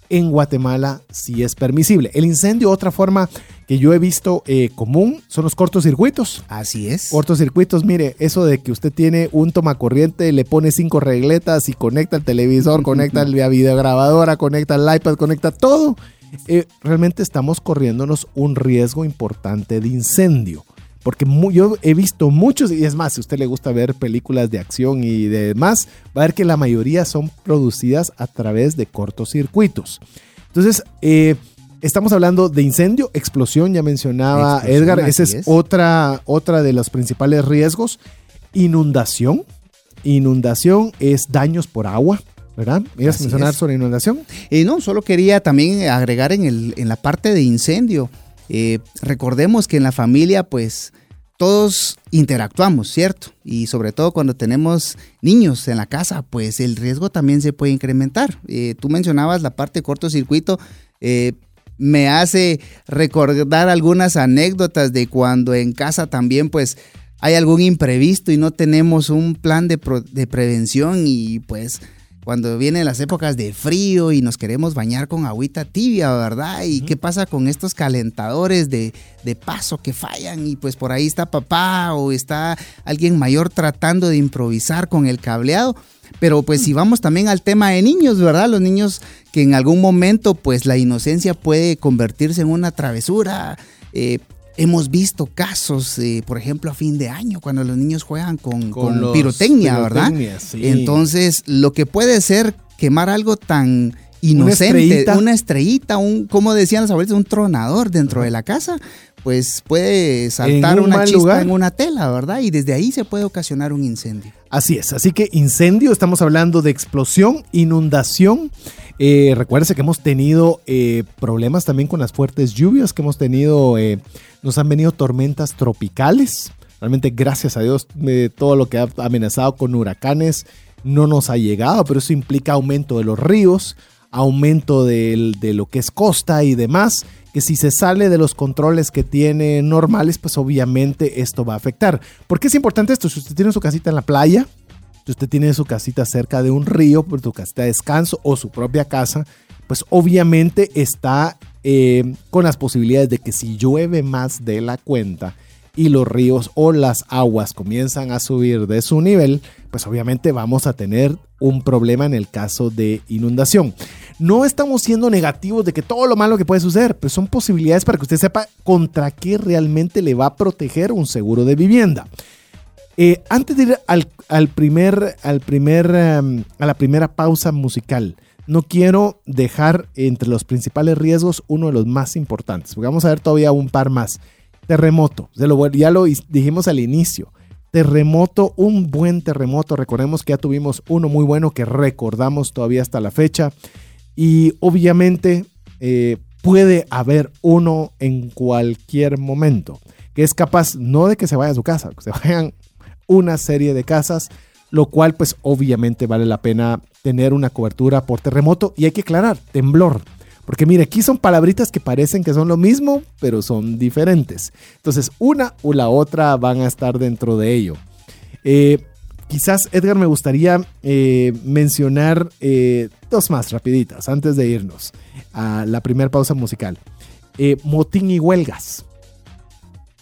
en Guatemala sí es permisible. El incendio, otra forma que yo he visto eh, común, son los cortocircuitos. Así es. Cortocircuitos, mire, eso de que usted tiene un tomacorriente, le pone cinco regletas y conecta el televisor, conecta la videograbadora, conecta el iPad, conecta todo. Eh, realmente estamos corriéndonos un riesgo importante de incendio. Porque yo he visto muchos, y es más, si a usted le gusta ver películas de acción y demás, va a ver que la mayoría son producidas a través de cortocircuitos. Entonces, eh, estamos hablando de incendio, explosión, ya mencionaba Edgar, ese es, Otra, otra de los principales riesgos. Inundación. Inundación es daños por agua. ¿verdad? ¿Ibas a mencionar sobre inundación? Eh, no, solo quería también agregar en, el, en la parte de incendio. Eh, recordemos que en la familia, pues todos interactuamos, ¿cierto? Y sobre todo cuando tenemos niños en la casa, pues el riesgo también se puede incrementar. Eh, tú mencionabas la parte de cortocircuito. Eh, me hace recordar algunas anécdotas de cuando en casa también, pues, hay algún imprevisto y no tenemos un plan de, de prevención y pues cuando vienen las épocas de frío y nos queremos bañar con agüita tibia, ¿verdad? ¿Y qué pasa con estos calentadores de, de, paso que fallan? Y pues por ahí está papá o está alguien mayor tratando de improvisar con el cableado. Pero pues si vamos también al tema de niños, ¿verdad? Los niños que en algún momento pues la inocencia puede convertirse en una travesura. Eh, hemos visto casos, eh, por ejemplo, a fin de año, cuando los niños juegan con, con, pirotecnia, ¿verdad? Entonces, lo que puede ser quemar algo tan inocente, una estrellita, un, como decían los abuelos, un tronador dentro de la casa, pues puede saltar una chispa en una tela, ¿verdad? Y desde ahí se puede ocasionar un incendio. Así es, así que incendio, estamos hablando de explosión, inundación. Eh, recuérdese que hemos tenido eh, problemas también con las fuertes lluvias que hemos tenido, eh, nos han venido tormentas tropicales. Realmente, gracias a Dios, todo lo que ha amenazado con huracanes no nos ha llegado, pero eso implica aumento de los ríos, aumento de lo que es costa y demás que si se sale de los controles que tiene normales, pues obviamente esto va a afectar. ¿Por qué es importante esto? Si usted tiene su casita en la playa, si usted tiene su casita cerca de un río, por su casita de descanso o su propia casa, pues obviamente está eh, con las posibilidades de que si llueve más de la cuenta, y los ríos o las aguas comienzan a subir de su nivel, pues obviamente vamos a tener un problema en el caso de inundación. No estamos siendo negativos de que todo lo malo que puede suceder, pero son posibilidades para que usted sepa contra qué realmente le va a proteger un seguro de vivienda. Eh, antes de ir al, primer, al primer, em, a la primera pausa musical, no quiero dejar entre los principales riesgos uno de los más importantes, vamos a ver todavía un par más. Terremoto, ya lo dijimos al inicio. Terremoto, un buen terremoto. Recordemos que ya tuvimos uno muy bueno que recordamos todavía hasta la fecha. Y obviamente eh, puede haber uno en cualquier momento que es capaz no de que se vaya a su casa, que se vayan una serie de casas, lo cual pues obviamente vale la pena tener una cobertura por terremoto y hay que aclarar, temblor. Porque mire, aquí son palabritas que parecen que son lo mismo, pero son diferentes. Entonces, una o la otra van a estar dentro de ello. Eh, quizás, Edgar, me gustaría eh, mencionar eh, dos más rapiditas antes de irnos a la primera pausa musical. motín y huelgas.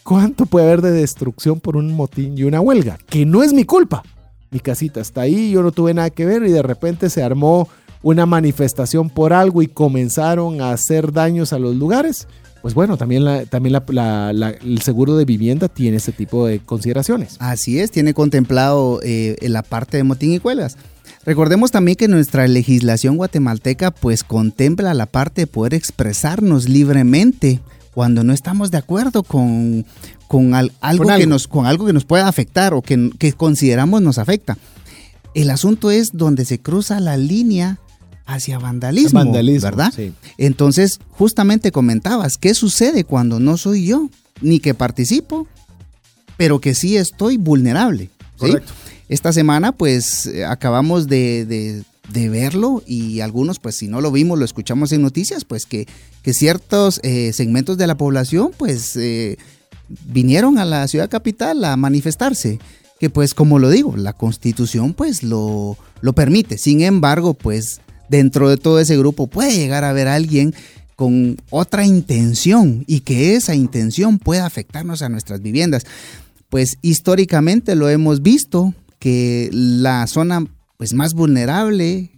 ¿Cuánto puede haber de destrucción por un motín y una huelga? Que no es mi culpa. Mi casita está ahí, yo no tuve nada que ver y de repente se armó una manifestación por algo y comenzaron a hacer daños a los lugares, pues bueno, también, también el seguro de vivienda tiene ese tipo de consideraciones. Así es, tiene contemplado eh, la parte de motín y cuelgas. Recordemos también que nuestra legislación guatemalteca pues contempla la parte de poder expresarnos libremente cuando no estamos de acuerdo con, con, algo, Que nos, con algo que nos pueda afectar o que, que consideramos nos afecta. El asunto es donde se cruza la línea hacia vandalismo, ¿verdad? Entonces, justamente comentabas, ¿qué sucede cuando no soy yo, ni que participo, pero que sí estoy vulnerable? Esta semana, pues, acabamos de, verlo y algunos, pues, si no lo vimos, lo escuchamos en noticias, pues, que, que ciertos eh, segmentos de la población, pues, eh, vinieron a la ciudad capital a manifestarse que pues como lo digo, la constitución pues lo, lo permite. Sin embargo, pues dentro de todo ese grupo puede llegar a haber alguien con otra intención y que esa intención pueda afectarnos a nuestras viviendas. Pues históricamente lo hemos visto que la zona pues más vulnerable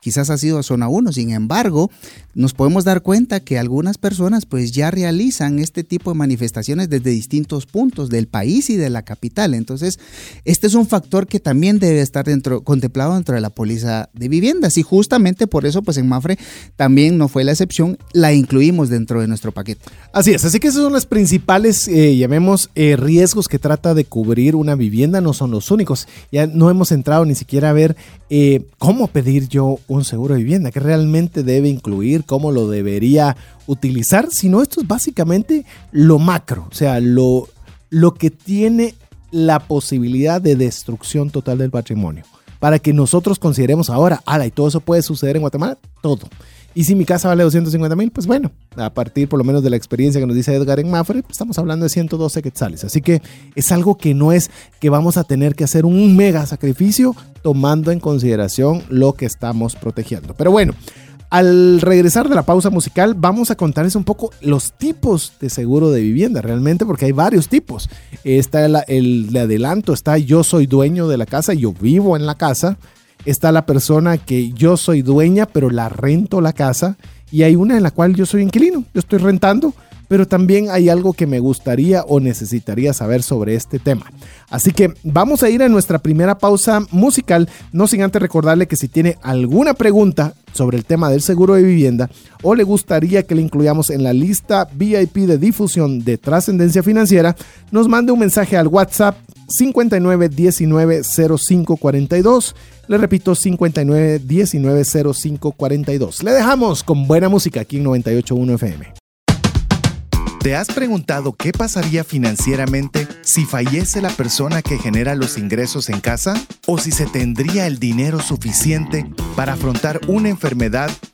quizás ha sido zona 1. Sin embargo, nos podemos dar cuenta que algunas personas pues ya realizan este tipo de manifestaciones desde distintos puntos del país y de la capital. Entonces, este es un factor que también debe estar dentro, contemplado dentro de la póliza de viviendas. Y justamente por eso, pues en Mafre también no fue la excepción, la incluimos dentro de nuestro paquete. Así es, así que esos son los principales, eh, llamemos, eh, riesgos que trata de cubrir una vivienda, no son los únicos. Ya no hemos entrado ni siquiera a ver eh, cómo pedir yo un seguro de vivienda, que realmente debe incluir, cómo lo debería utilizar, sino esto es básicamente lo macro, o sea, lo, lo que tiene la posibilidad de destrucción total del patrimonio. Para que nosotros consideremos ahora, ala, y todo eso puede suceder en Guatemala, todo. Y si mi casa vale 250 mil, pues bueno, a partir por lo menos de la experiencia que nos dice Edgar en Mafre, pues estamos hablando de 112 quetzales. Así que es algo que no es que vamos a tener que hacer un mega sacrificio tomando en consideración lo que estamos protegiendo. Pero bueno, al regresar de la pausa musical, vamos a contarles un poco los tipos de seguro de vivienda, realmente, porque hay varios tipos. Está el, de adelanto, está yo soy dueño de la casa, yo vivo en la casa. Está la persona que yo soy dueña, pero la rento la casa. Y hay una en la cual yo soy inquilino, yo estoy rentando pero también hay algo que me gustaría o necesitaría saber sobre este tema. Así que vamos a ir a nuestra primera pausa musical, no sin antes recordarle que si tiene alguna pregunta sobre el tema del seguro de vivienda o le gustaría que le incluyamos en la lista VIP de difusión de trascendencia financiera, nos mande un mensaje al WhatsApp 59190542. Le repito, 59190542. Le dejamos con buena música aquí en 981 FM. ¿Te has preguntado qué pasaría financieramente si fallece la persona que genera los ingresos en casa? ¿O si se tendría el dinero suficiente para afrontar una enfermedad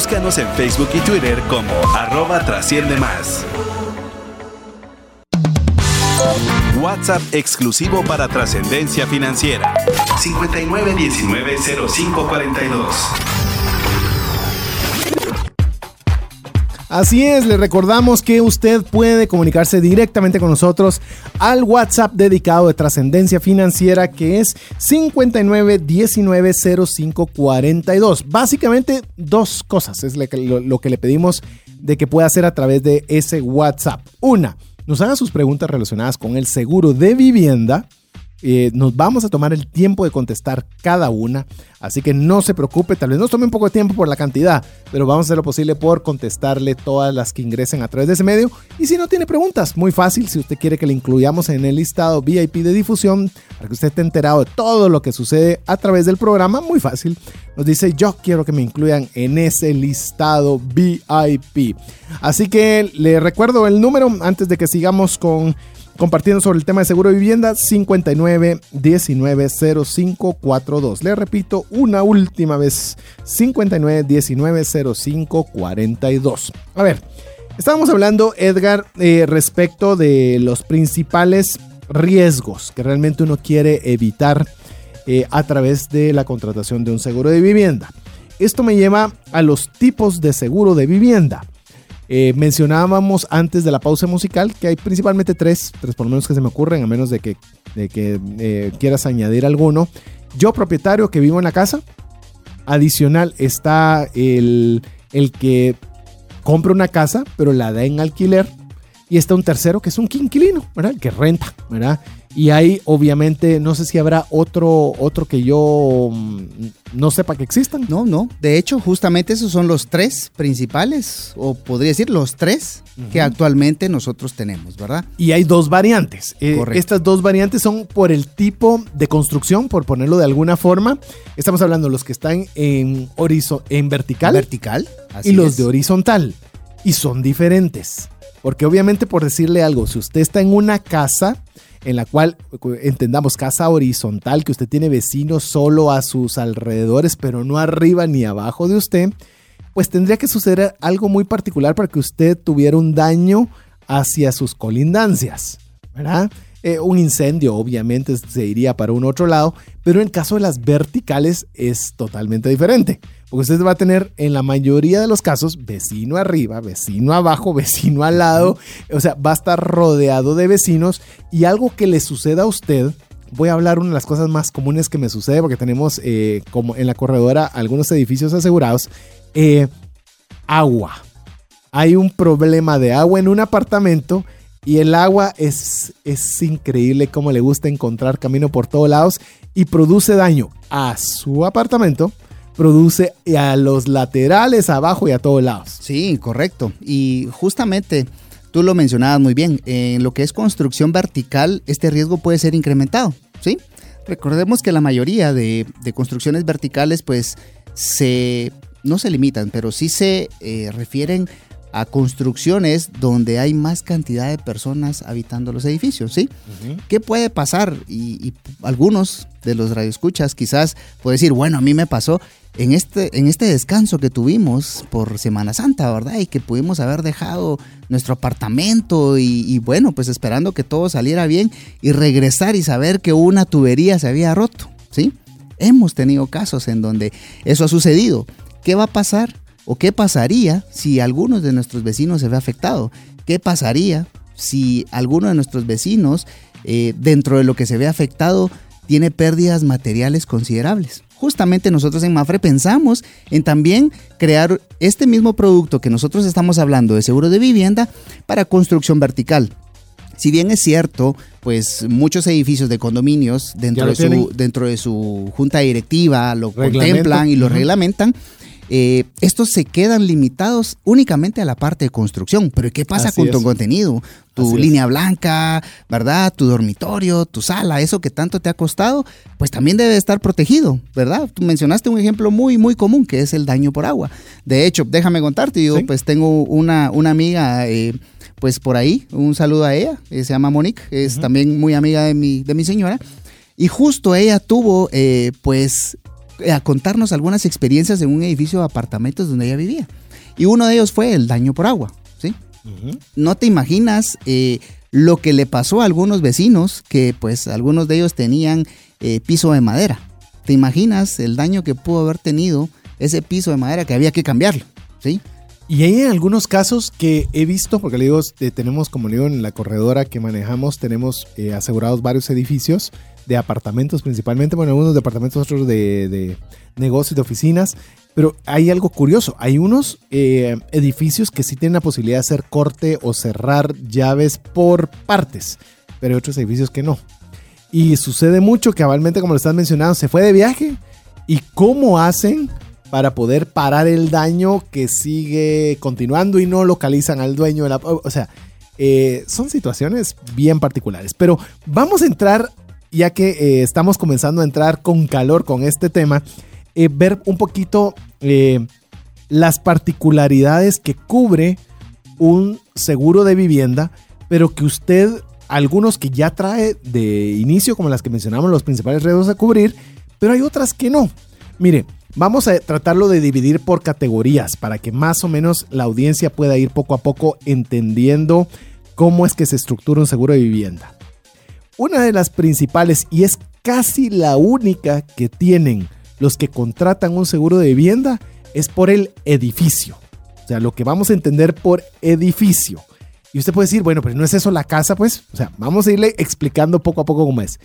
Búscanos en Facebook y Twitter como arroba trasciende más. WhatsApp exclusivo para trascendencia financiera. 59190542. Así es, le recordamos que usted puede comunicarse directamente con nosotros al WhatsApp dedicado de trascendencia financiera que es 59190542. Básicamente dos cosas es lo que le pedimos de que pueda hacer a través de ese WhatsApp. Una, nos haga sus preguntas relacionadas con el seguro de vivienda eh, nos vamos a tomar el tiempo de contestar cada una, así que no se preocupe, tal vez nos tome un poco de tiempo por la cantidad, pero vamos a hacer lo posible por contestarle todas las que ingresen a través de ese medio. Y si no tiene preguntas, muy fácil, si usted quiere que le incluyamos en el listado VIP de difusión, para que usted esté enterado de todo lo que sucede a través del programa, muy fácil. Nos dice, yo quiero que me incluyan en ese listado VIP. Así que le recuerdo el número antes de que sigamos con compartiendo sobre el tema de seguro de vivienda 59 19 0542. Le repito una última vez 59 19 0542. A ver, estábamos hablando, Edgar, eh, respecto de los principales riesgos que realmente uno quiere evitar eh, a través de la contratación de un seguro de vivienda. Esto me lleva a los tipos de seguro de vivienda. Eh, mencionábamos antes de la pausa musical que hay principalmente tres, tres por lo menos que se me ocurren, a menos de que, que eh, quieras añadir alguno. Yo, propietario que vivo en la casa, adicional está el, el que compra una casa, pero la da en alquiler. Y está un tercero que es un inquilino, ¿verdad? El que renta, ¿verdad? Y ahí obviamente no sé si habrá otro, otro que yo mm, no sepa que existan. No, no. De hecho, justamente esos son los tres principales, o podría decir los tres que actualmente nosotros tenemos, ¿verdad? Y hay dos variantes. Eh, estas dos variantes son por el tipo de construcción, por ponerlo de alguna forma. Estamos hablando de los que están en, en vertical. Vertical. y los de horizontal. Y son diferentes. Porque obviamente por decirle algo, si usted está en una casa en la cual entendamos casa horizontal, que usted tiene vecinos solo a sus alrededores, pero no arriba ni abajo de usted, pues tendría que suceder algo muy particular para que usted tuviera un daño hacia sus colindancias, ¿verdad? Eh, un incendio obviamente se iría para un otro lado, pero en caso de las verticales es totalmente diferente. Porque usted va a tener en la mayoría de los casos vecino arriba, vecino abajo, vecino al lado. O sea, va a estar rodeado de vecinos y algo que le suceda a usted. Voy a hablar una de las cosas más comunes que me sucede porque tenemos eh, como en la corredora algunos edificios asegurados. Eh, agua. Hay un problema de agua en un apartamento y el agua es, es increíble como le gusta encontrar camino por todos lados y produce daño a su apartamento, produce a los laterales, abajo y a todos lados. Sí, correcto. Y justamente tú lo mencionabas muy bien, en lo que es construcción vertical, este riesgo puede ser incrementado, ¿sí? Recordemos que la mayoría de, de construcciones verticales, pues, se, no se limitan, pero sí se eh, refieren a construcciones donde hay más cantidad de personas habitando los edificios, ¿sí? ¿Qué puede pasar? Y, y, algunos de los radioescuchas quizás pueden decir, bueno, a mí me pasó en este, en este descanso que tuvimos por Semana Santa, ¿verdad? Y que pudimos haber dejado nuestro apartamento y, y bueno, pues esperando que todo saliera bien y regresar y saber que una tubería se había roto, ¿sí? Hemos tenido casos en donde eso ha sucedido. ¿Qué va a pasar? ¿O qué pasaría si alguno de nuestros vecinos se ve afectado? ¿Qué pasaría si alguno de nuestros vecinos, eh, dentro de lo que se ve afectado, tiene pérdidas materiales considerables? Justamente nosotros en Mafre pensamos en también crear este mismo producto que nosotros estamos hablando de seguro de vivienda para construcción vertical. Si bien es cierto, pues muchos edificios de condominios dentro, de su, dentro de su junta directiva lo contemplan y lo uh -huh. reglamentan, eh, estos se quedan limitados únicamente a la parte de construcción. Pero ¿qué pasa Así con es. tu contenido? Tu Así línea es. blanca, ¿verdad? Tu dormitorio, tu sala, eso que tanto te ha costado, pues también debe estar protegido, ¿verdad? Tú mencionaste un ejemplo muy, muy común que es el daño por agua. De hecho, déjame contarte, yo ¿Sí? pues tengo una, una amiga... Eh, pues por ahí, un saludo a ella, eh, se llama Monique, es uh -huh. también muy amiga de mi, de mi señora, y justo ella tuvo, eh, pues, a contarnos algunas experiencias en un edificio de apartamentos donde ella vivía. Y uno de ellos fue el daño por agua, ¿sí? Uh -huh. No te imaginas eh, lo que le pasó a algunos vecinos, que pues algunos de ellos tenían eh, piso de madera. ¿Te imaginas el daño que pudo haber tenido ese piso de madera que había que cambiarlo, ¿sí? Y hay algunos casos que he visto, porque le digo, eh, tenemos, como le digo, en la corredora que manejamos, tenemos eh, asegurados varios edificios de apartamentos principalmente, bueno, algunos departamentos, otros de, de negocios, de oficinas, pero hay algo curioso, hay unos eh, edificios que sí tienen la posibilidad de hacer corte o cerrar llaves por partes, pero hay otros edificios que no. Y sucede mucho, cabalmente como lo estás mencionando, se fue de viaje y cómo hacen para poder parar el daño que sigue continuando y no localizan al dueño de la... O sea, eh, son situaciones bien particulares. Pero vamos a entrar, ya que eh, estamos comenzando a entrar con calor con este tema, eh, ver un poquito eh, las particularidades que cubre un seguro de vivienda, pero que usted, algunos que ya trae de inicio, como las que mencionamos, los principales riesgos a cubrir, pero hay otras que no. Mire, Vamos a tratarlo de dividir por categorías para que más o menos la audiencia pueda ir poco a poco entendiendo cómo es que se estructura un seguro de vivienda. Una de las principales y es casi la única que tienen los que contratan un seguro de vivienda es por el edificio. O sea, lo que vamos a entender por edificio. Y usted puede decir, bueno, pero no es eso la casa, pues. O sea, vamos a irle explicando poco a poco cómo es.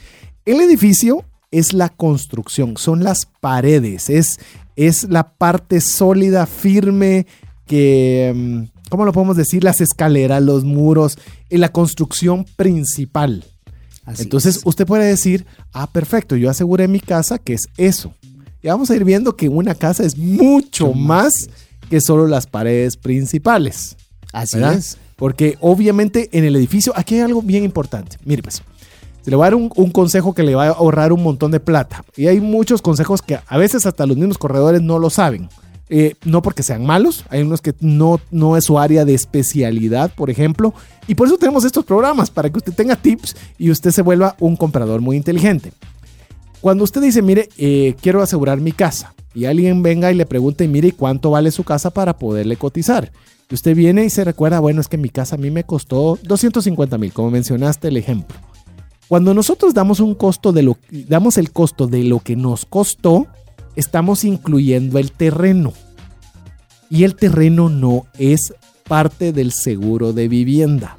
El edificio es la construcción, son las paredes, es, es la parte sólida, firme, que, mm, ¿cómo lo podemos decir? Las escaleras, los muros, en la construcción principal. Así Entonces es. usted puede decir, ah, perfecto, yo aseguré mi casa que es eso. Y vamos a ir viendo que una casa es mucho más que solo las paredes principales. Así ¿verdad? es. Porque obviamente en el edificio, aquí hay algo bien importante. Mire, pues, le voy a dar un, un, consejo que le va a ahorrar un montón de plata. Y hay muchos consejos que a veces hasta los mismos corredores no lo saben. Eh, no porque sean malos, hay unos que no, no es su área de especialidad, por ejemplo. Y por eso tenemos estos programas, para que usted tenga tips y usted se vuelva un comprador muy inteligente. Cuando usted dice, mire, eh, quiero asegurar mi casa, y alguien venga y le pregunte, mire, ¿cuánto vale su casa para poderle cotizar? Y usted viene y se recuerda, bueno, es que mi casa a mí me costó 250 mil, como mencionaste el ejemplo. Cuando nosotros damos un costo de lo damos el costo de lo que nos costó, estamos incluyendo el terreno. Y el terreno no es parte del seguro de vivienda.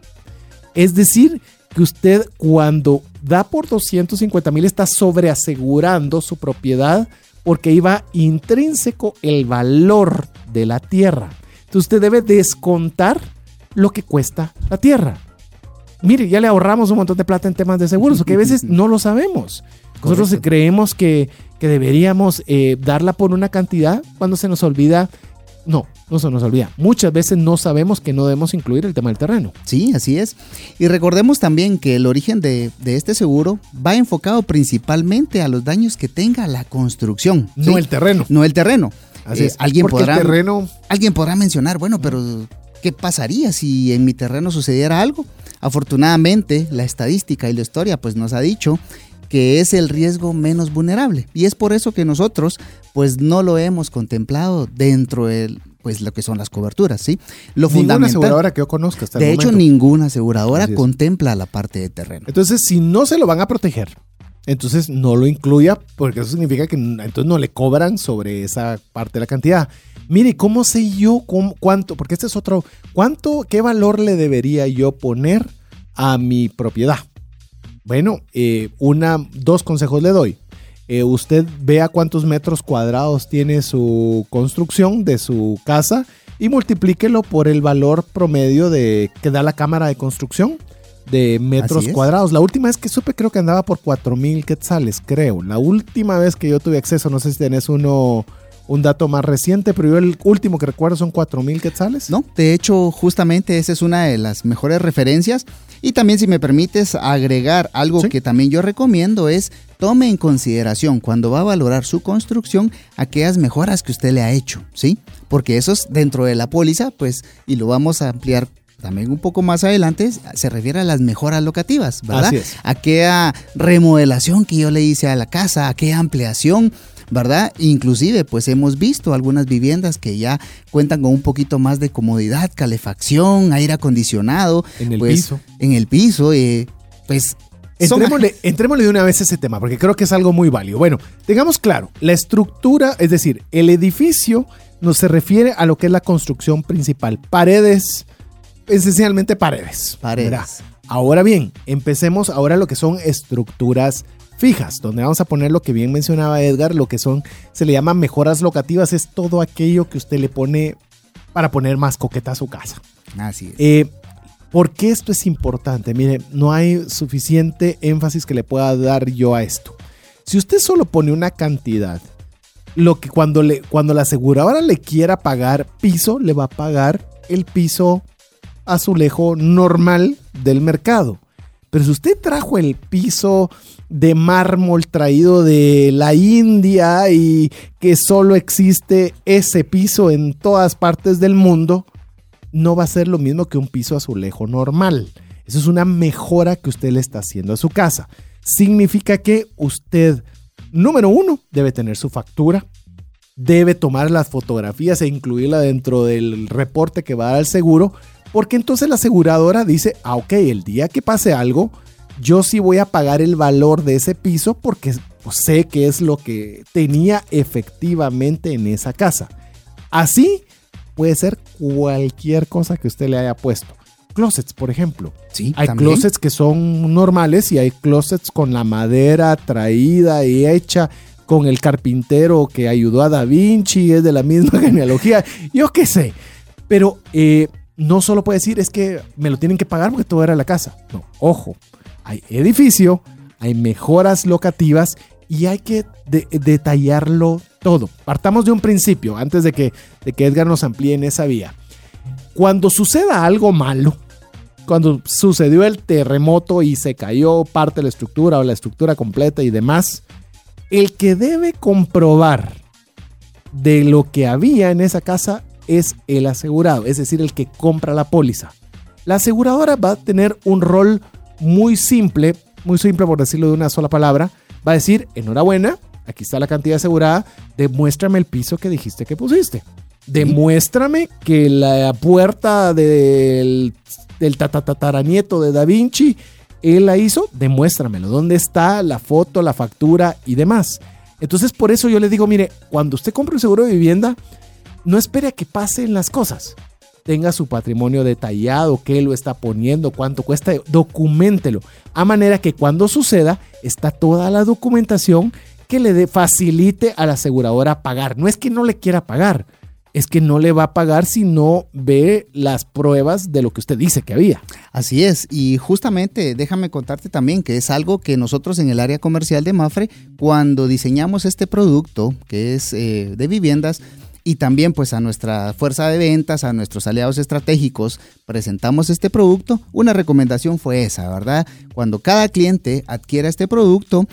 Es decir, que usted cuando da por 250 mil está sobreasegurando su propiedad porque iba intrínseco el valor de la tierra. Entonces usted debe descontar lo que cuesta la tierra mire, ya le ahorramos un montón de plata en temas de seguros, que a veces no lo sabemos. Nosotros Correcto. creemos que, que deberíamos eh, darla por una cantidad cuando se nos olvida. No, no se nos olvida. Muchas veces no sabemos que no debemos incluir el tema del terreno. Sí, así es. Y recordemos también que el origen de, de este seguro va enfocado principalmente a los daños que tenga la construcción. ¿sí? No el terreno. No el terreno. Así Eh, es. alguien, podrá, terreno. alguien podrá mencionar, bueno, pero ¿qué pasaría si en mi terreno sucediera algo? Afortunadamente, la estadística y la historia pues nos ha dicho que es el riesgo menos vulnerable y es por eso que nosotros pues no lo hemos contemplado dentro de pues lo que son las coberturas, ¿sí? Lo Ninguna fundamental aseguradora que yo conozca hasta el de hecho, momento. ninguna aseguradora contempla la parte de terreno. Entonces, si no se lo van a proteger, entonces no lo incluya, porque eso significa que entonces no le cobran sobre esa parte de la cantidad. Mire, ¿cómo sé yo cómo- cuánto? Porque este es otro. ¿Cuánto, qué valor le debería yo poner a mi propiedad? Bueno, eh, una, dos consejos le doy. Eh, usted vea cuántos metros cuadrados tiene su construcción de su casa y multiplíquelo por el valor promedio de que da la cámara de construcción de metros cuadrados. La última vez que supe creo que andaba por 4000 quetzales, creo. La última vez que yo tuve acceso, no sé si tenés uno un dato más reciente, pero yo el último que recuerdo son 4000 quetzales. No, de hecho, justamente esa es una de las mejores referencias. Y también, si me permites agregar algo Sí. que también yo recomiendo es tome en consideración cuando va a valorar su construcción aquellas mejoras que usted le ha hecho, ¿sí? Porque eso es dentro de la póliza, pues, y lo vamos a ampliar también un poco más adelante, se refiere a las mejoras locativas, ¿verdad? Así es. Aquella remodelación que yo le hice a la casa, aquella ampliación, ¿verdad? Inclusive, pues hemos visto algunas viviendas que ya cuentan con un poquito más de comodidad, calefacción, aire acondicionado. En el pues, piso. En el piso, eh, pues... Entrémosle, entrémosle de una vez a ese tema, porque creo que es algo muy válido. Bueno, tengamos claro, la estructura, es decir, el edificio nos se refiere a lo que es la construcción principal. Paredes, esencialmente paredes. Paredes. ¿verdad? Ahora bien, empecemos ahora lo que son estructuras fijas, donde vamos a poner lo que bien mencionaba Edgar, lo que son, se le llama mejoras locativas, es todo aquello que usted le pone para poner más coqueta a su casa. Así es. Eh, ¿Por qué esto es importante? Mire, no hay suficiente énfasis que le pueda dar yo a esto. Si usted solo pone una cantidad, lo que cuando, le, cuando la aseguradora le quiera pagar piso, le va a pagar el piso azulejo normal del mercado. Pero si usted trajo el piso de mármol traído de la India y que solo existe ese piso en todas partes del mundo, no va a ser lo mismo que un piso azulejo normal. Eso es una mejora que usted le está haciendo a su casa. Significa que usted, número uno, debe tener su factura, debe tomar las fotografías e incluirla dentro del reporte que va a dar el seguro, porque entonces la aseguradora dice, ah, ok, el día que pase algo, yo sí voy a pagar el valor de ese piso porque pues, sé que es lo que tenía efectivamente en esa casa. Así puede ser cualquier cosa que usted le haya puesto. Closets, por ejemplo. Sí, Hay también. closets que son normales y hay closets con la madera traída y hecha con el carpintero que ayudó a Da Vinci, es de la misma genealogía. Yo qué sé. Pero eh, no solo puede decir es que me lo tienen que pagar porque todo era la casa. No, ojo. Hay edificio, hay mejoras locativas y hay que de- detallarlo todo. Partamos de un principio antes de que, de que Edgar nos amplíe en esa vía. Cuando suceda algo malo, cuando sucedió el terremoto y se cayó parte de la estructura o la estructura completa y demás, el que debe comprobar de lo que había en esa casa es el asegurado, es decir, el que compra la póliza. La aseguradora va a tener un rol muy simple, muy simple por decirlo de una sola palabra. Va a decir, enhorabuena, aquí está la cantidad asegurada, demuéstrame el piso que dijiste que pusiste. Demuéstrame que la puerta del, del tataranieto de Da Vinci, él la hizo, demuéstramelo. ¿Dónde está la foto, la factura y demás? Entonces, por eso yo le digo, mire, cuando usted compre un seguro de vivienda, no espere a que pasen las cosas. Tenga su patrimonio detallado, qué lo está poniendo, cuánto cuesta, documentelo. A manera que cuando suceda, está toda la documentación que le facilite a la aseguradora pagar. No es que no le quiera pagar, es que no le va a pagar si no ve las pruebas de lo que usted dice que había. Así es, y justamente déjame contarte también que es algo que nosotros en el área comercial de Mafre, cuando diseñamos este producto, que es eh, de viviendas, y también pues a nuestra fuerza de ventas, a nuestros aliados estratégicos, presentamos este producto, una recomendación fue esa, ¿verdad? Cuando cada cliente adquiera este producto,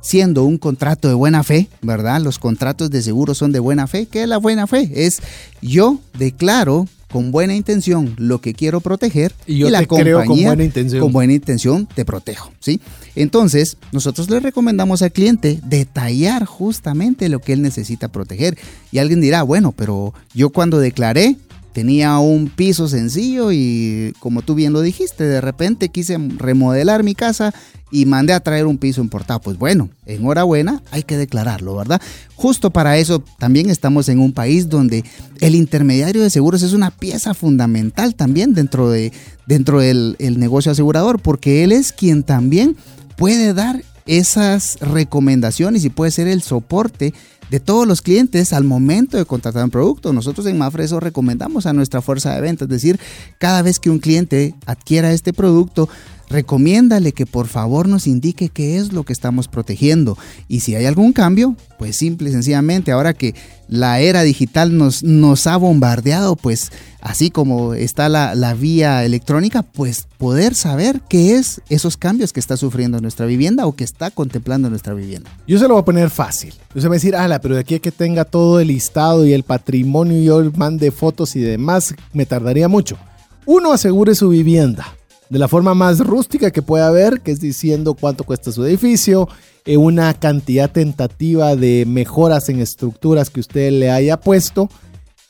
siendo un contrato de buena fe, ¿verdad? Los contratos de seguro son de buena fe. ¿Qué es la buena fe? Es yo declaro con buena intención lo que quiero proteger y, yo la compañía con buena intención. con buena intención te protejo, ¿sí? Entonces, nosotros le recomendamos al cliente detallar justamente lo que él necesita proteger. Y alguien dirá, bueno, pero yo cuando declaré tenía un piso sencillo y como tú bien lo dijiste, de repente quise remodelar mi casa y mandé a traer un piso importado. Pues bueno, enhorabuena, hay que declararlo, ¿verdad? Justo para eso también estamos en un país donde el intermediario de seguros es una pieza fundamental también dentro, de, dentro del negocio asegurador, porque él es quien también puede dar esas recomendaciones y puede ser el soporte de todos los clientes al momento de contratar un producto. Nosotros en Mafre eso recomendamos a nuestra fuerza de ventas, es decir, cada vez que un cliente adquiera este producto, recomiéndale que por favor nos indique qué es lo que estamos protegiendo. Y si hay algún cambio, pues simple y sencillamente, ahora que la era digital nos, ha bombardeado, pues así como está la, la, vía electrónica, pues poder saber qué es esos cambios que está sufriendo nuestra vivienda o que está contemplando nuestra vivienda. Yo se lo voy a poner fácil. Yo se va a decir, ala, pero de aquí a que tenga todo el listado y el patrimonio y yo mande fotos y demás, me tardaría mucho. Uno, asegure su vivienda de la forma más rústica que pueda haber, que es diciendo cuánto cuesta su edificio, eh, una cantidad tentativa de mejoras en estructuras que usted le haya puesto,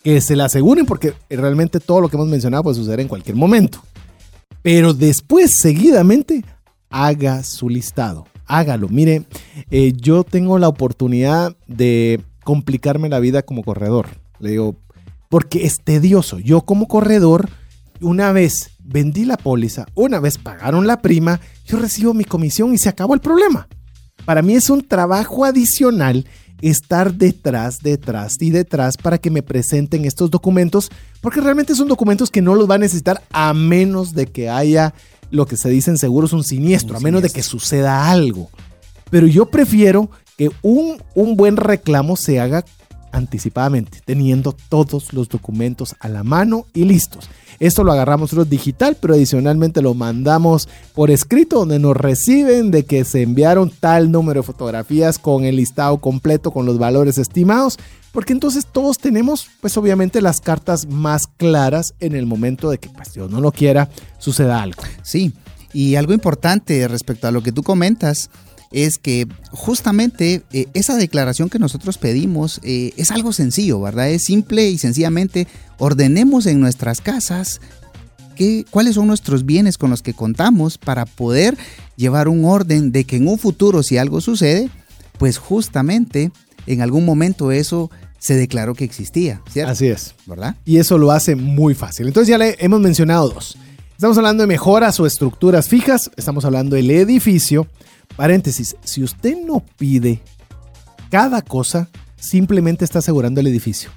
que se le aseguren porque realmente todo lo que hemos mencionado puede suceder en cualquier momento. Pero después, seguidamente, haga su listado. Hágalo. Mire, eh, yo tengo la oportunidad de complicarme la vida como corredor. Le digo, porque es tedioso. Yo como corredor, una vez vendí la póliza, una vez pagaron la prima, yo recibo mi comisión y se acabó el problema. Para mí es un trabajo adicional estar detrás, detrás y detrás para que me presenten estos documentos, porque realmente son documentos que no los va a necesitar a menos de que haya lo que se dice en seguros un siniestro, a menos de que suceda algo. Pero yo prefiero que un, un buen reclamo se haga anticipadamente, teniendo todos los documentos a la mano y listos. Esto lo agarramos nosotros digital, pero adicionalmente lo mandamos por escrito, donde nos reciben de que se enviaron tal número de fotografías con el listado completo, con los valores estimados, porque entonces todos tenemos, pues obviamente, las cartas más claras en el momento de que, pues Dios no lo quiera, suceda algo. Sí, y algo importante respecto a lo que tú comentas, es que justamente eh, esa declaración que nosotros pedimos eh, es algo sencillo, ¿verdad? Es simple y sencillamente ordenemos en nuestras casas qué, cuáles son nuestros bienes con los que contamos para poder llevar un orden de que en un futuro si algo sucede, pues justamente en algún momento eso se declaró que existía, ¿cierto? Así es. ¿Verdad? Y eso lo hace muy fácil. Entonces ya le hemos mencionado dos. Estamos hablando de mejoras o estructuras fijas, estamos hablando del edificio Paréntesis, si usted no pide cada cosa, simplemente está asegurando el edificio.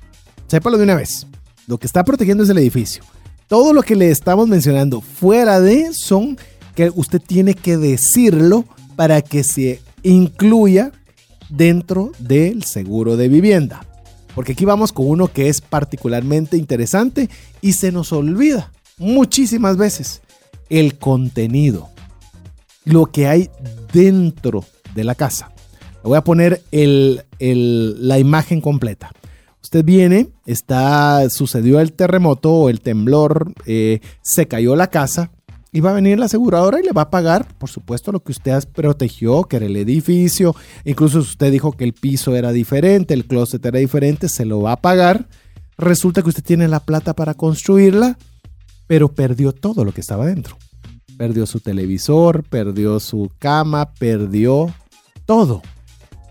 Sépalo de una vez. Lo que está protegiendo es el edificio. Todo lo que le estamos mencionando fuera de son que usted tiene que decirlo para que se incluya dentro del seguro de vivienda. Porque aquí vamos con uno que es particularmente interesante y se nos olvida muchísimas veces. El contenido. Lo que hay dentro de la casa. Voy a poner la imagen completa. Usted viene, está, sucedió el terremoto o el temblor, eh, se cayó la casa y va a venir la aseguradora y le va a pagar, por supuesto, lo que usted protegió, que era el edificio. Incluso usted dijo que el piso era diferente, el closet era diferente, se lo va a pagar. Resulta que usted tiene la plata para construirla, pero perdió todo lo que estaba dentro. Perdió su televisor, perdió su cama, perdió todo.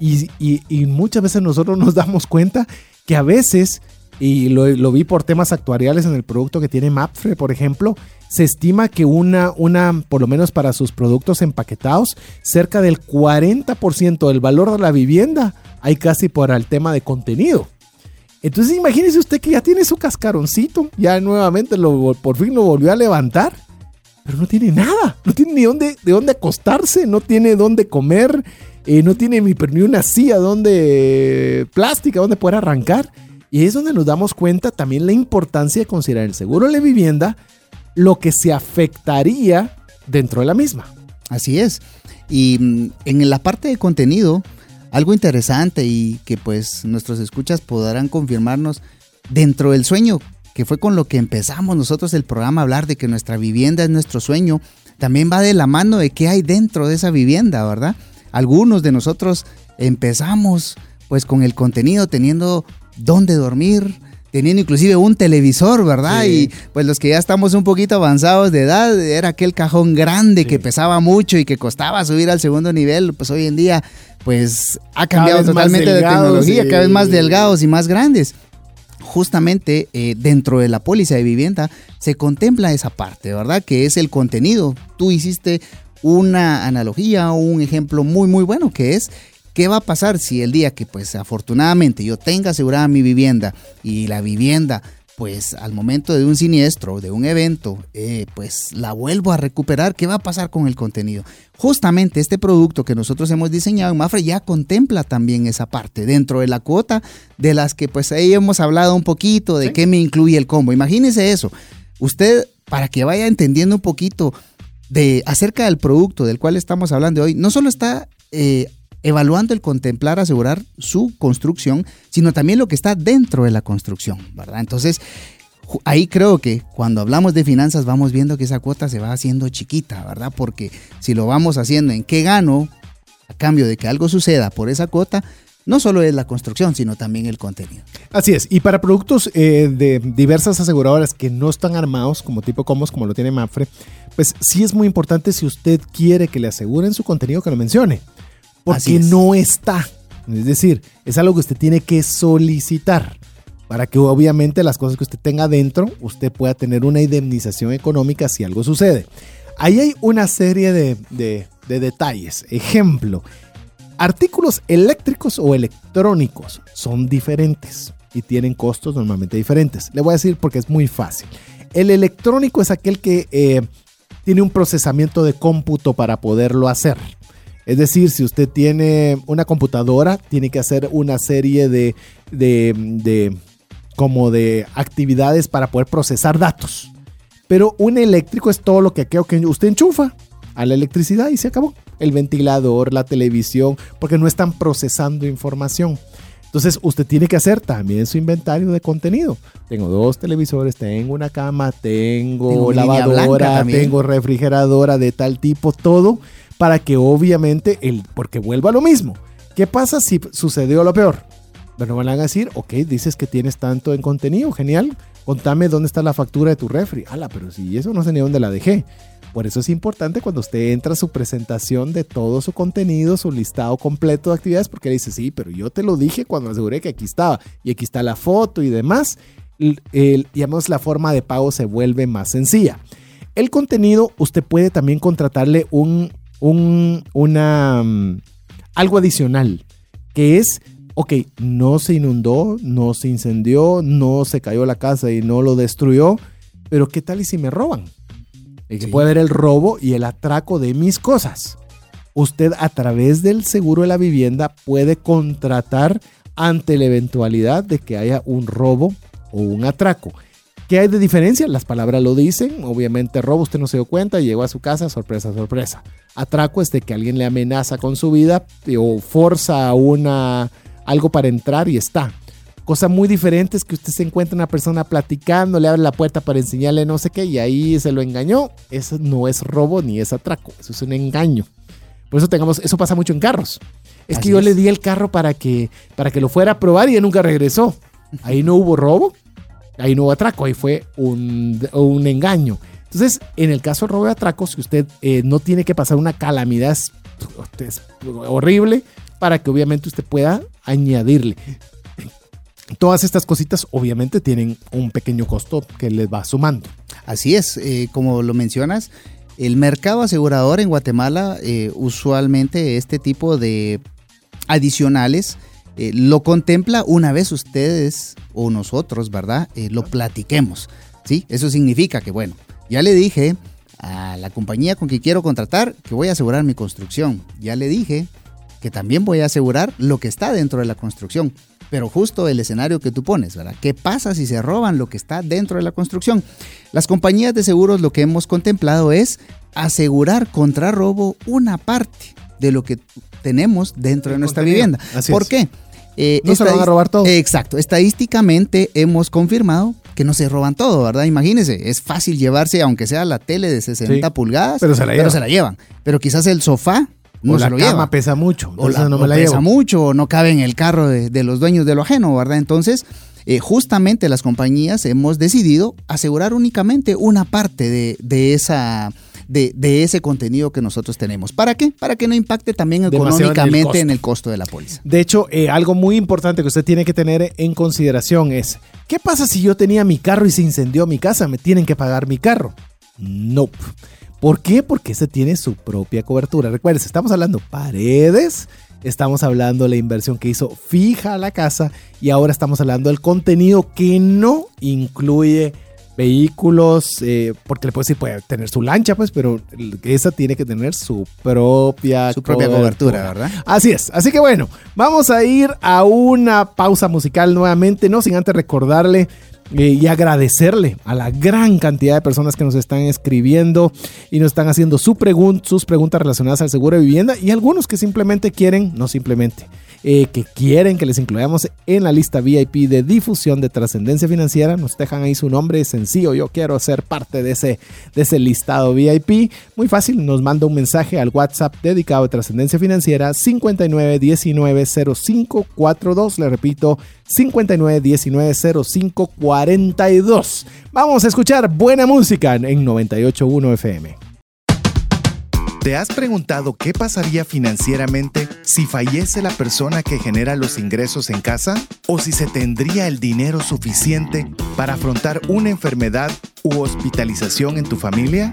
Y, muchas veces nosotros nos damos cuenta que a veces, y lo, vi por temas actuariales en el producto que tiene Mapfre, por ejemplo, se estima que una, una, por lo menos para sus productos empaquetados, cerca del 40% del valor de la vivienda hay casi por el tema de contenido. Entonces imagínese usted que ya tiene su cascaroncito, ya nuevamente lo, por fin lo volvió a levantar, pero no tiene nada, no tiene ni dónde, de dónde acostarse, no tiene dónde comer, eh, no tiene ni, ni una silla donde plástica donde poder arrancar. Y es donde nos damos cuenta también la importancia de considerar el seguro de vivienda, lo que se afectaría dentro de la misma. Así es. Y mm, en la parte de contenido, algo interesante y que pues nuestros escuchas podrán confirmarnos dentro del sueño, que fue con lo que empezamos nosotros el programa a hablar de que nuestra vivienda es nuestro sueño, también va de la mano de qué hay dentro de esa vivienda, ¿verdad? Algunos de nosotros empezamos pues con el contenido teniendo dónde dormir, teniendo inclusive un televisor, ¿verdad? Y pues los que ya estamos un poquito avanzados de edad, era aquel cajón grande que pesaba mucho y que costaba subir al segundo nivel, pues hoy en día pues ha cambiado totalmente de tecnología, cada vez más delgados y más grandes. Justamente eh, dentro de la póliza de vivienda se contempla esa parte, ¿verdad? Que es el contenido. Tú hiciste una analogía o un ejemplo muy muy bueno que es ¿Qué va a pasar si el día que pues afortunadamente yo tenga asegurada mi vivienda y la vivienda pues al momento de un siniestro, de un evento, eh, pues la vuelvo a recuperar, ¿qué va a pasar con el contenido? Justamente este producto que nosotros hemos diseñado en Mafre ya contempla también esa parte dentro de la cuota de las que pues ahí hemos hablado un poquito de qué me incluye el combo. Imagínese eso. Usted, para que vaya entendiendo un poquito de acerca del producto del cual estamos hablando hoy, no solo está eh, evaluando el contemplar, asegurar su construcción, sino también lo que está dentro de la construcción, ¿verdad? Entonces, ahí creo que cuando hablamos de finanzas vamos viendo que esa cuota se va haciendo chiquita, ¿verdad? Porque si lo vamos haciendo en qué gano a cambio de que algo suceda por esa cuota, no solo es la construcción, sino también el contenido. Así es, y para productos eh, de diversas aseguradoras que no están armados como tipo Comos, como lo tiene Mafre, pues sí es muy importante si usted quiere que le aseguren su contenido que lo mencione porque no está. Es decir, es algo que usted tiene que solicitar para que obviamente las cosas que usted tenga dentro, usted pueda tener una indemnización económica si algo sucede. Ahí hay una serie de, de detalles. Ejemplo, artículos eléctricos o electrónicos son diferentes y tienen costos normalmente diferentes. Le voy a decir porque es muy fácil. El electrónico es aquel que eh, tiene un procesamiento de cómputo para poderlo hacer. Es decir, si usted tiene una computadora, tiene que hacer una serie de, de, como de actividades para poder procesar datos. Pero un eléctrico es todo lo que, que usted enchufa a la electricidad y se acabó. El ventilador, la televisión, porque no están procesando información. Entonces usted tiene que hacer también su inventario de contenido. Tengo dos televisores, tengo una cama, tengo lavadora, tengo refrigeradora de tal tipo, todo para que obviamente, el, porque vuelva lo mismo. ¿Qué pasa si sucedió lo peor? Bueno, van a decir, ok, dices que tienes tanto en contenido, genial, contame dónde está la factura de tu refri. Ala, pero si eso no sé ni dónde la dejé. Por eso es importante cuando usted entra a su presentación de todo su contenido, su listado completo de actividades, porque dice, sí, pero yo te lo dije cuando aseguré que aquí estaba, y aquí está la foto y demás. El, digamos, la forma de pago se vuelve más sencilla. El contenido, usted puede también contratarle un un, una, mm, algo adicional, que es, ok, no se inundó, no se incendió, no se cayó la casa y no lo destruyó, pero ¿qué tal y si me roban? Y que puede haber el robo y el atraco de mis cosas. Usted a través del seguro de la vivienda puede contratar ante la eventualidad de que haya un robo o un atraco. ¿Qué hay de diferencia? Las palabras lo dicen. Obviamente robo, usted no se dio cuenta, llegó a su casa, sorpresa, sorpresa. Atraco es de que alguien le amenaza con su vida o forza una, algo para entrar y está. Cosa muy diferente es que usted se encuentra una persona platicando, le abre la puerta para enseñarle no sé qué y ahí se lo engañó. Eso no es robo ni es atraco, eso es un engaño. Por eso tengamos, eso pasa mucho en carros. Es que yo le di el carro para que, para que lo fuera a probar y él nunca regresó. Ahí no hubo robo, Ahí no hubo atraco, ahí fue un, engaño. Entonces, en el caso del robo de atraco, si usted eh, no tiene que pasar una calamidad horrible para que obviamente usted pueda añadirle. Todas estas cositas obviamente tienen un pequeño costo que les va sumando. Así es, eh, como lo mencionas, el mercado asegurador en Guatemala, eh, usualmente este tipo de adicionales eh, lo contempla una vez ustedes o nosotros, ¿verdad? Eh, lo platiquemos, ¿sí? Eso significa que, bueno, ya le dije a la compañía con que quiero contratar que voy a asegurar mi construcción. Ya le dije que también voy a asegurar lo que está dentro de la construcción. Pero justo el escenario que tú pones, ¿verdad? ¿Qué pasa si se roban lo que está dentro de la construcción? Las compañías de seguros lo que hemos contemplado es asegurar contra robo una parte de lo que tenemos dentro de nuestra vivienda. ¿Por qué? Eh, no se van a robar todo. Exacto. Estadísticamente hemos confirmado que no se roban todo, ¿verdad? Imagínense, es fácil llevarse, aunque sea la tele de 60 pulgadas, pero se, la llevan. Pero quizás el sofá no se la cama pesa mucho, o no me la pesa mucho, o no cabe en el carro de, los dueños de lo ajeno, ¿verdad? Entonces, eh, justamente las compañías hemos decidido asegurar únicamente una parte de, de esa de, ese contenido que nosotros tenemos. ¿Para qué? Para que no impacte también económicamente en el, costo de la póliza. De hecho, eh, algo muy importante que usted tiene que tener en consideración es, ¿qué pasa si yo tenía mi carro y se incendió mi casa? ¿Me tienen que pagar mi carro? No. ¿Por qué? Porque ese tiene su propia cobertura. Recuerden, estamos hablando paredes, estamos hablando de la inversión que hizo fija la casa y ahora estamos hablando del contenido que no incluye vehículos, eh, porque le puedo decir, puede tener su lancha, pues, pero esa tiene que tener su propia, su propia cobertura, ¿verdad? Así es. Así que bueno, vamos a ir a una pausa musical nuevamente, no sin antes recordarle eh, y agradecerle a la gran cantidad de personas que nos están escribiendo y nos están haciendo su sus preguntas relacionadas al seguro de vivienda y algunos que simplemente quieren, no simplemente, eh, que quieren que les incluyamos en la lista VIP de difusión de trascendencia financiera. Nos dejan ahí su nombre sencillo. Yo quiero ser parte de ese, de ese listado VIP. Muy fácil, nos manda un mensaje al WhatsApp dedicado a trascendencia financiera 59190542. Le repito, 59190542. Vamos a escuchar buena música en 981 FM. ¿Te has preguntado qué pasaría financieramente si fallece la persona que genera los ingresos en casa? ¿O si se tendría el dinero suficiente para afrontar una enfermedad u hospitalización en tu familia?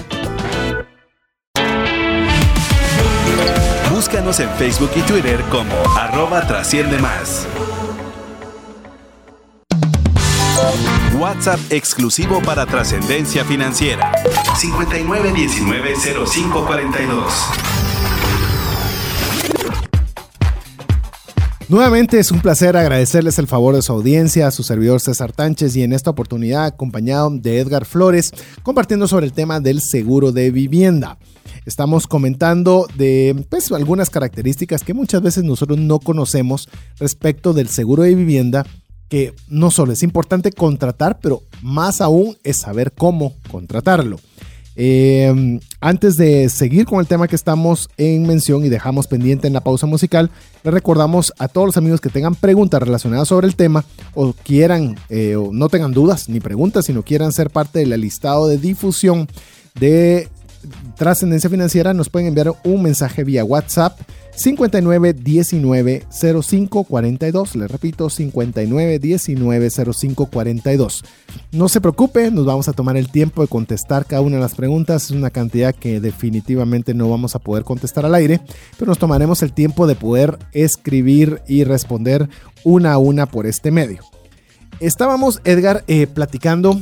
Búscanos en Facebook y Twitter como arroba trasciende más. WhatsApp exclusivo para trascendencia financiera. 59190542. Nuevamente es un placer agradecerles el favor de su audiencia a su servidor César Tánchez y en esta oportunidad acompañado de Edgar Flores compartiendo sobre el tema del seguro de vivienda. Estamos comentando de pues, algunas características que muchas veces nosotros no conocemos respecto del seguro de vivienda, que no solo es importante contratar, pero más aún es saber cómo contratarlo. Em, antes de seguir con el tema que estamos en mención y dejamos pendiente en la pausa musical, le recordamos a todos los amigos que tengan preguntas relacionadas sobre el tema o quieran, eh, o no tengan dudas ni preguntas, sino quieran ser parte del listado de difusión de trascendencia financiera, nos pueden enviar un mensaje vía WhatsApp 59 19 05 42. Les repito, 59 19 05 42. No se preocupe, nos vamos a tomar el tiempo de contestar cada una de las preguntas. Es una cantidad que definitivamente no vamos a poder contestar al aire, pero nos tomaremos el tiempo de poder escribir y responder una a una por este medio. Estábamos, Edgar, eh, platicando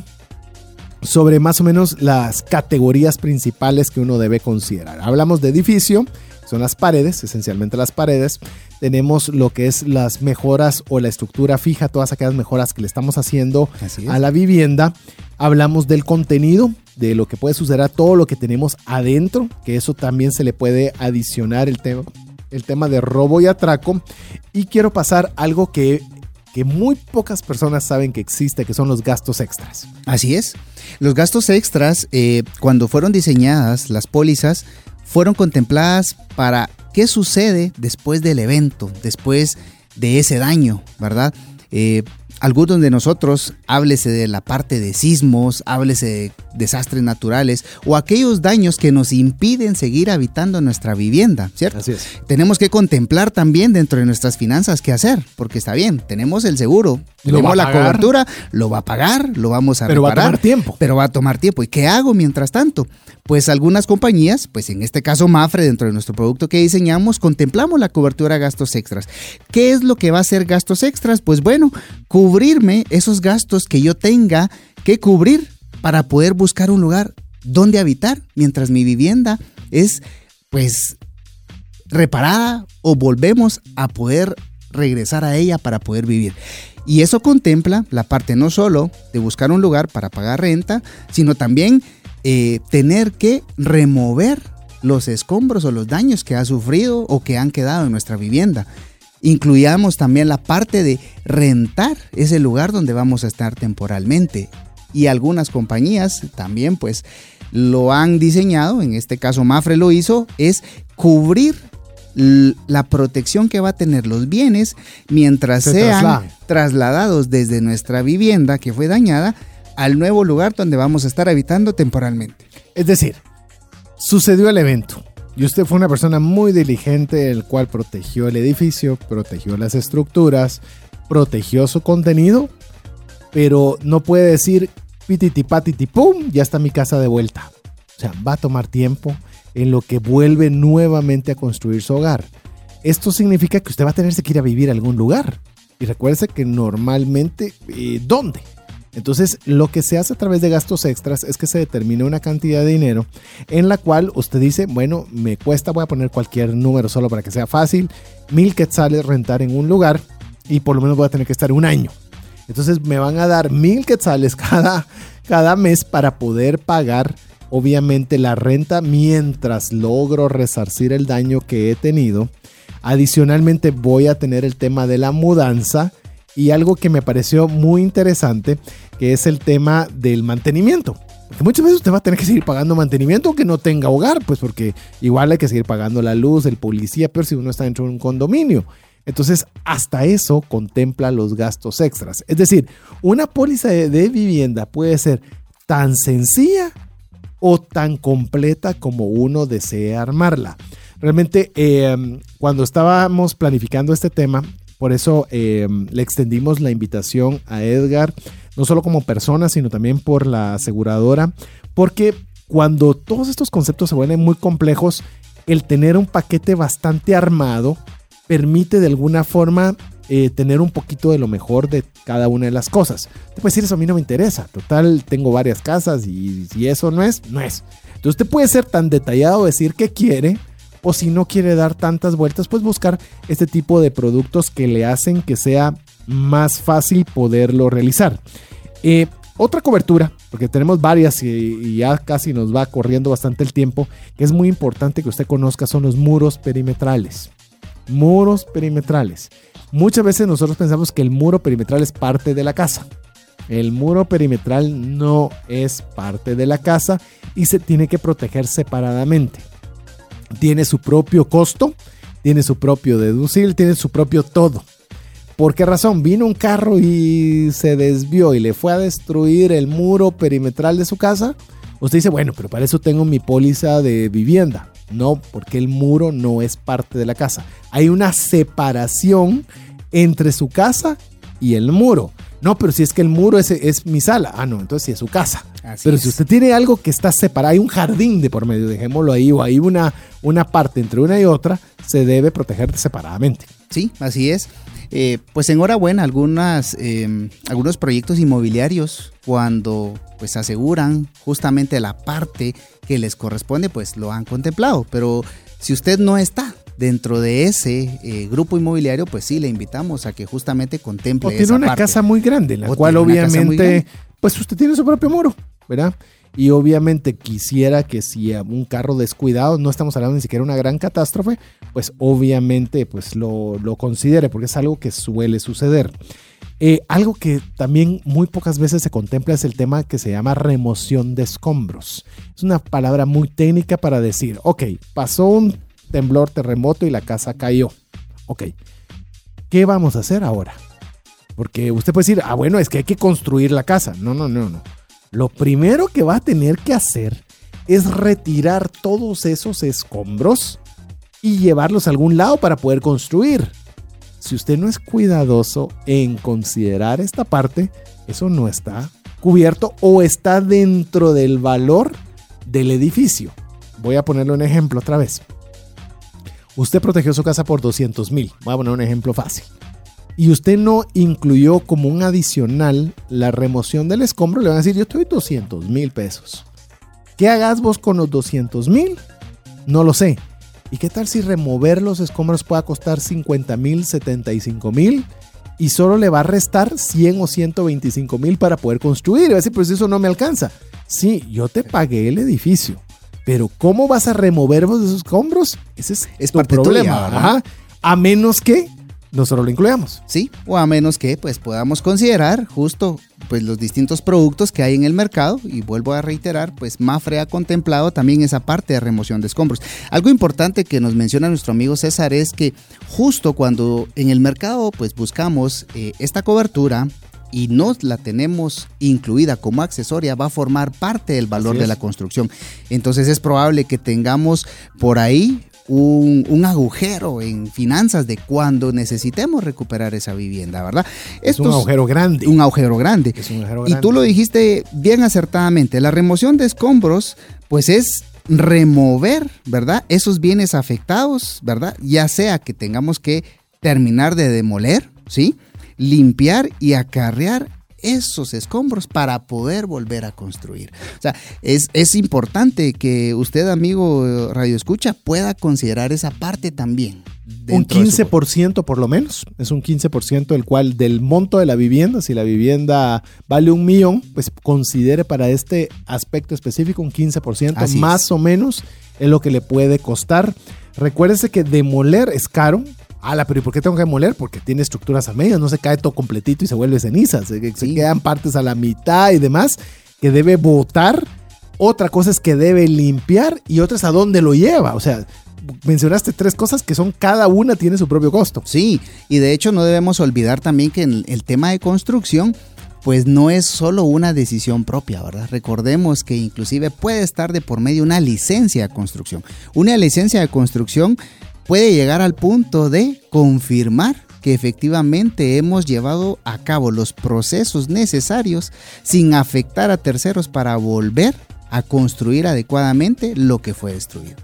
sobre más o menos las categorías principales que uno debe considerar. Hablamos de edificio, son las paredes, esencialmente las paredes. Tenemos lo que es las mejoras o la estructura fija, todas aquellas mejoras que le estamos haciendo a la vivienda. Hablamos del contenido, de lo que puede suceder a todo lo que tenemos adentro, que eso también se le puede adicionar el tema, el tema de robo y atraco. Y quiero pasar algo que que muy pocas personas saben que existe, que son los gastos extras. Así es. Los gastos extras, eh, cuando fueron diseñadas las pólizas, fueron contempladas para qué sucede después del evento, después de ese daño, ¿verdad? Eh, algunos de nosotros, háblese de la parte de sismos, háblese de desastres naturales o aquellos daños que nos impiden seguir habitando nuestra vivienda, ¿cierto? Así es. Tenemos que contemplar también dentro de nuestras finanzas qué hacer, porque está bien, tenemos el seguro, Lo tenemos la cobertura, lo va a pagar, lo vamos a Pero va a reparar, tomar tiempo. pero va a tomar tiempo. ¿Y qué hago mientras tanto? Pues algunas compañías, pues en este caso Mafre, dentro de nuestro producto que diseñamos, contemplamos la cobertura a gastos extras. ¿Qué es lo que va a ser gastos extras? Pues bueno, cubrirme esos gastos que yo tenga que cubrir para poder buscar un lugar donde habitar mientras mi vivienda es pues reparada o volvemos a poder regresar a ella para poder vivir. Y eso contempla la parte no solo de buscar un lugar para pagar renta, sino también eh, tener que remover los escombros o los daños que ha sufrido o que han quedado en nuestra vivienda. Incluíamos también la parte de rentar ese lugar donde vamos a estar temporalmente. Y algunas compañías también pues lo han diseñado, en este caso Mafre lo hizo, es cubrir la protección que va a tener los bienes mientras Se sean trasladados desde nuestra vivienda que fue dañada al nuevo lugar donde vamos a estar habitando temporalmente. Es decir, sucedió el evento y usted fue una persona muy diligente, el cual protegió el edificio, protegió las estructuras, protegió su contenido, pero no puede decir pititi patiti pum, ya está mi casa de vuelta. O sea, va a tomar tiempo en lo que vuelve nuevamente a construir su hogar. Esto significa que usted va a tenerse que ir a vivir a algún lugar. Y recuerde que normalmente, eh, ¿dónde? Entonces, lo que se hace a través de gastos extras es que se determina una cantidad de dinero en la cual usted dice, bueno, me cuesta, voy a poner cualquier número solo para que sea fácil, mil quetzales rentar en un lugar y por lo menos voy a tener que estar un año. Entonces me van a dar mil quetzales cada, cada mes para poder pagar obviamente la renta mientras logro resarcir el daño que he tenido. Adicionalmente voy a tener el tema de la mudanza y algo que me pareció muy interesante, que es el tema del mantenimiento. Muchas veces usted va a tener que seguir pagando mantenimiento aunque no tenga hogar, pues porque igual hay que seguir pagando la luz, el policía, pero si uno está dentro de un condominio. Entonces, hasta eso contempla los gastos extras. Es decir, una póliza de, vivienda puede ser tan sencilla o tan completa como uno desee armarla. Realmente, eh, cuando estábamos planificando este tema, por eso eh, le extendimos la invitación a Edgar, no solo como persona, sino también por la aseguradora, porque cuando todos estos conceptos se vuelven muy complejos, el tener un paquete bastante armado permite de alguna forma eh, tener un poquito de lo mejor de cada una de las cosas. Te puede decir, eso a mí no me interesa. Total, tengo varias casas y si eso no es, no es. Entonces usted puede ser tan detallado, decir que quiere, o si no quiere dar tantas vueltas, pues buscar este tipo de productos que le hacen que sea más fácil poderlo realizar. Eh, otra cobertura, porque tenemos varias y, y, ya casi nos va corriendo bastante el tiempo, que es muy importante que usted conozca, son los muros perimetrales. Muros perimetrales. Muchas veces nosotros pensamos que el muro perimetral es parte de la casa. El muro perimetral no es parte de la casa y se tiene que proteger separadamente. Tiene su propio costo, tiene su propio deducir, tiene su propio todo. ¿Por qué razón? Vino un carro y se desvió y le fue a destruir el muro perimetral de su casa. Usted dice, bueno, pero para eso tengo mi póliza de vivienda. No, porque el muro no es parte de la casa. Hay una separación entre su casa y el muro. No, pero si es que el muro es, es mi sala. Ah, no, entonces sí es su casa. Así pero es. si usted tiene algo que está separado, hay un jardín de por medio, dejémoslo ahí, o hay una, una parte entre una y otra, se debe proteger separadamente. Sí, así es. Eh, pues enhorabuena, algunas, eh, algunos proyectos inmobiliarios cuando pues aseguran justamente la parte que les corresponde, pues lo han contemplado. Pero si usted no está dentro de ese eh, grupo inmobiliario, pues sí, le invitamos a que justamente contemple O tiene esa una parte. casa muy grande, la O cual obviamente, pues usted tiene su propio muro, ¿verdad? Y obviamente quisiera que si un carro descuidado, no estamos hablando ni siquiera de una gran catástrofe, pues obviamente pues lo, lo considere, porque es algo que suele suceder. Eh, algo que también muy pocas veces se contempla es el tema que se llama remoción de escombros. Es una palabra muy técnica para decir, ok, pasó un temblor, terremoto y la casa cayó. Ok, ¿qué vamos a hacer ahora? Porque usted puede decir, ah, bueno, es que hay que construir la casa. No, no, no, no. Lo primero que va a tener que hacer es retirar todos esos escombros y llevarlos a algún lado para poder construir. Si usted no es cuidadoso en considerar esta parte, eso no está cubierto o está dentro del valor del edificio. Voy a ponerle un ejemplo otra vez. Usted protegió su casa por 200 mil. Voy a poner un ejemplo fácil. Y usted no incluyó como un adicional la remoción del escombro. Le van a decir, yo estoy 200 mil pesos. ¿Qué hagas vos con los 200 mil? No lo sé. ¿Y qué tal si remover los escombros pueda costar 50 mil, 75 mil? Y solo le va a restar 100 o 125 mil para poder construir. Y va a decir, pues eso no me alcanza. Sí, yo te pagué el edificio. Pero ¿cómo vas a remover esos escombros? Ese es, Es tu parte problema. tuya, Ajá. A menos que nosotros lo incluyamos. Sí, o a menos que pues podamos considerar justo pues los distintos productos que hay en el mercado y vuelvo a reiterar, pues Mafre ha contemplado también esa parte de remoción de escombros. Algo importante que nos menciona nuestro amigo César es que justo cuando en el mercado pues buscamos eh, esta cobertura y no la tenemos incluida como accesoria, va a formar parte del valor de la construcción. Entonces es probable que tengamos por ahí un, un agujero en finanzas de cuando necesitemos recuperar esa vivienda, ¿verdad? Es un agujero grande. un agujero grande. Es un agujero Y grande. tú lo dijiste bien acertadamente, la remoción de escombros, pues es remover, ¿verdad? Esos bienes afectados, ¿verdad? Ya sea que tengamos que terminar de demoler, ¿sí? Limpiar y acarrear esos escombros para poder volver a construir. O sea, es, es importante que usted, amigo Radio Escucha, pueda considerar esa parte también. un dentro de su- 15% por lo menos. Es un 15% el cual del monto de la vivienda, si la vivienda vale un millón, pues considere para este aspecto específico un 15% Así es. más o menos es lo que le puede costar. Recuérdese que demoler es caro. Ala, pero ¿y por qué tengo que demoler? Porque tiene estructuras a medias, no se cae todo completito y se vuelve ceniza. Se, se Sí. quedan partes a la mitad y demás que debe botar. Otra cosa es que debe limpiar y otra es a dónde lo lleva. O sea, mencionaste tres cosas que son cada una tiene su propio costo. Sí, y de hecho no debemos olvidar también que el, el tema de construcción pues no es solo una decisión propia, ¿verdad? Recordemos que inclusive puede estar de por medio una licencia de construcción. Una licencia de construcción puede llegar al punto de confirmar que efectivamente hemos llevado a cabo los procesos necesarios sin afectar a terceros para volver a construir adecuadamente lo que fue destruido.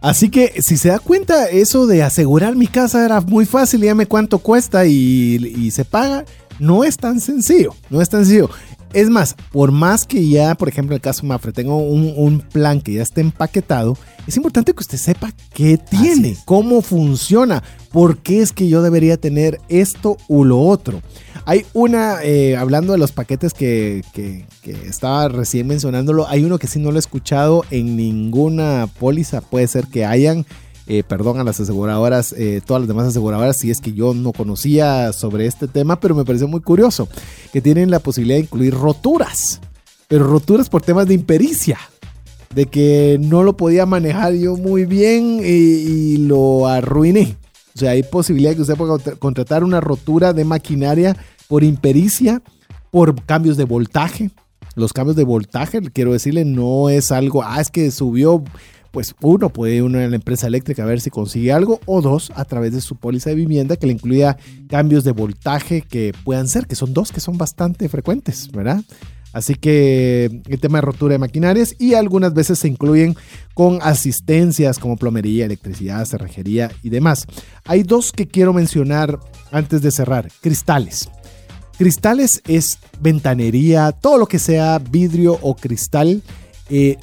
Así que si se da cuenta, eso de asegurar mi casa era muy fácil, dígame cuánto cuesta y, y se paga. No es tan sencillo, no es tan sencillo. Es más, por más que ya, por ejemplo, en el caso Mafre, tengo un, un plan que ya esté empaquetado, es importante que usted sepa qué tiene, cómo funciona, por qué es que yo debería tener esto u lo otro. Hay una, eh, hablando de los paquetes que, que- que estaba recién mencionándolo, hay uno que sí no lo he escuchado en ninguna póliza, puede ser que hayan, eh, perdón a las aseguradoras, eh, todas las demás aseguradoras, si es que yo no conocía sobre este tema, pero me pareció muy curioso, que tienen la posibilidad de incluir roturas, pero roturas por temas de impericia. De que no lo podía manejar yo muy bien y, y lo arruiné. O sea, hay posibilidad de que usted pueda contra- contratar una rotura de maquinaria por impericia, por cambios de voltaje. Los cambios de voltaje, quiero decirle, no es algo, ah, es que subió, pues uno puede ir a una empresa eléctrica a ver si consigue algo, o dos, a través de su póliza de vivienda que le incluya cambios de voltaje que puedan ser, que son dos que son bastante frecuentes, ¿verdad? Así que el tema de rotura de maquinarias y algunas veces se incluyen con asistencias como plomería, electricidad, cerrajería y demás. Hay dos que quiero mencionar antes de cerrar. Cristales. Cristales es ventanería, todo lo que sea vidrio o cristal. eh,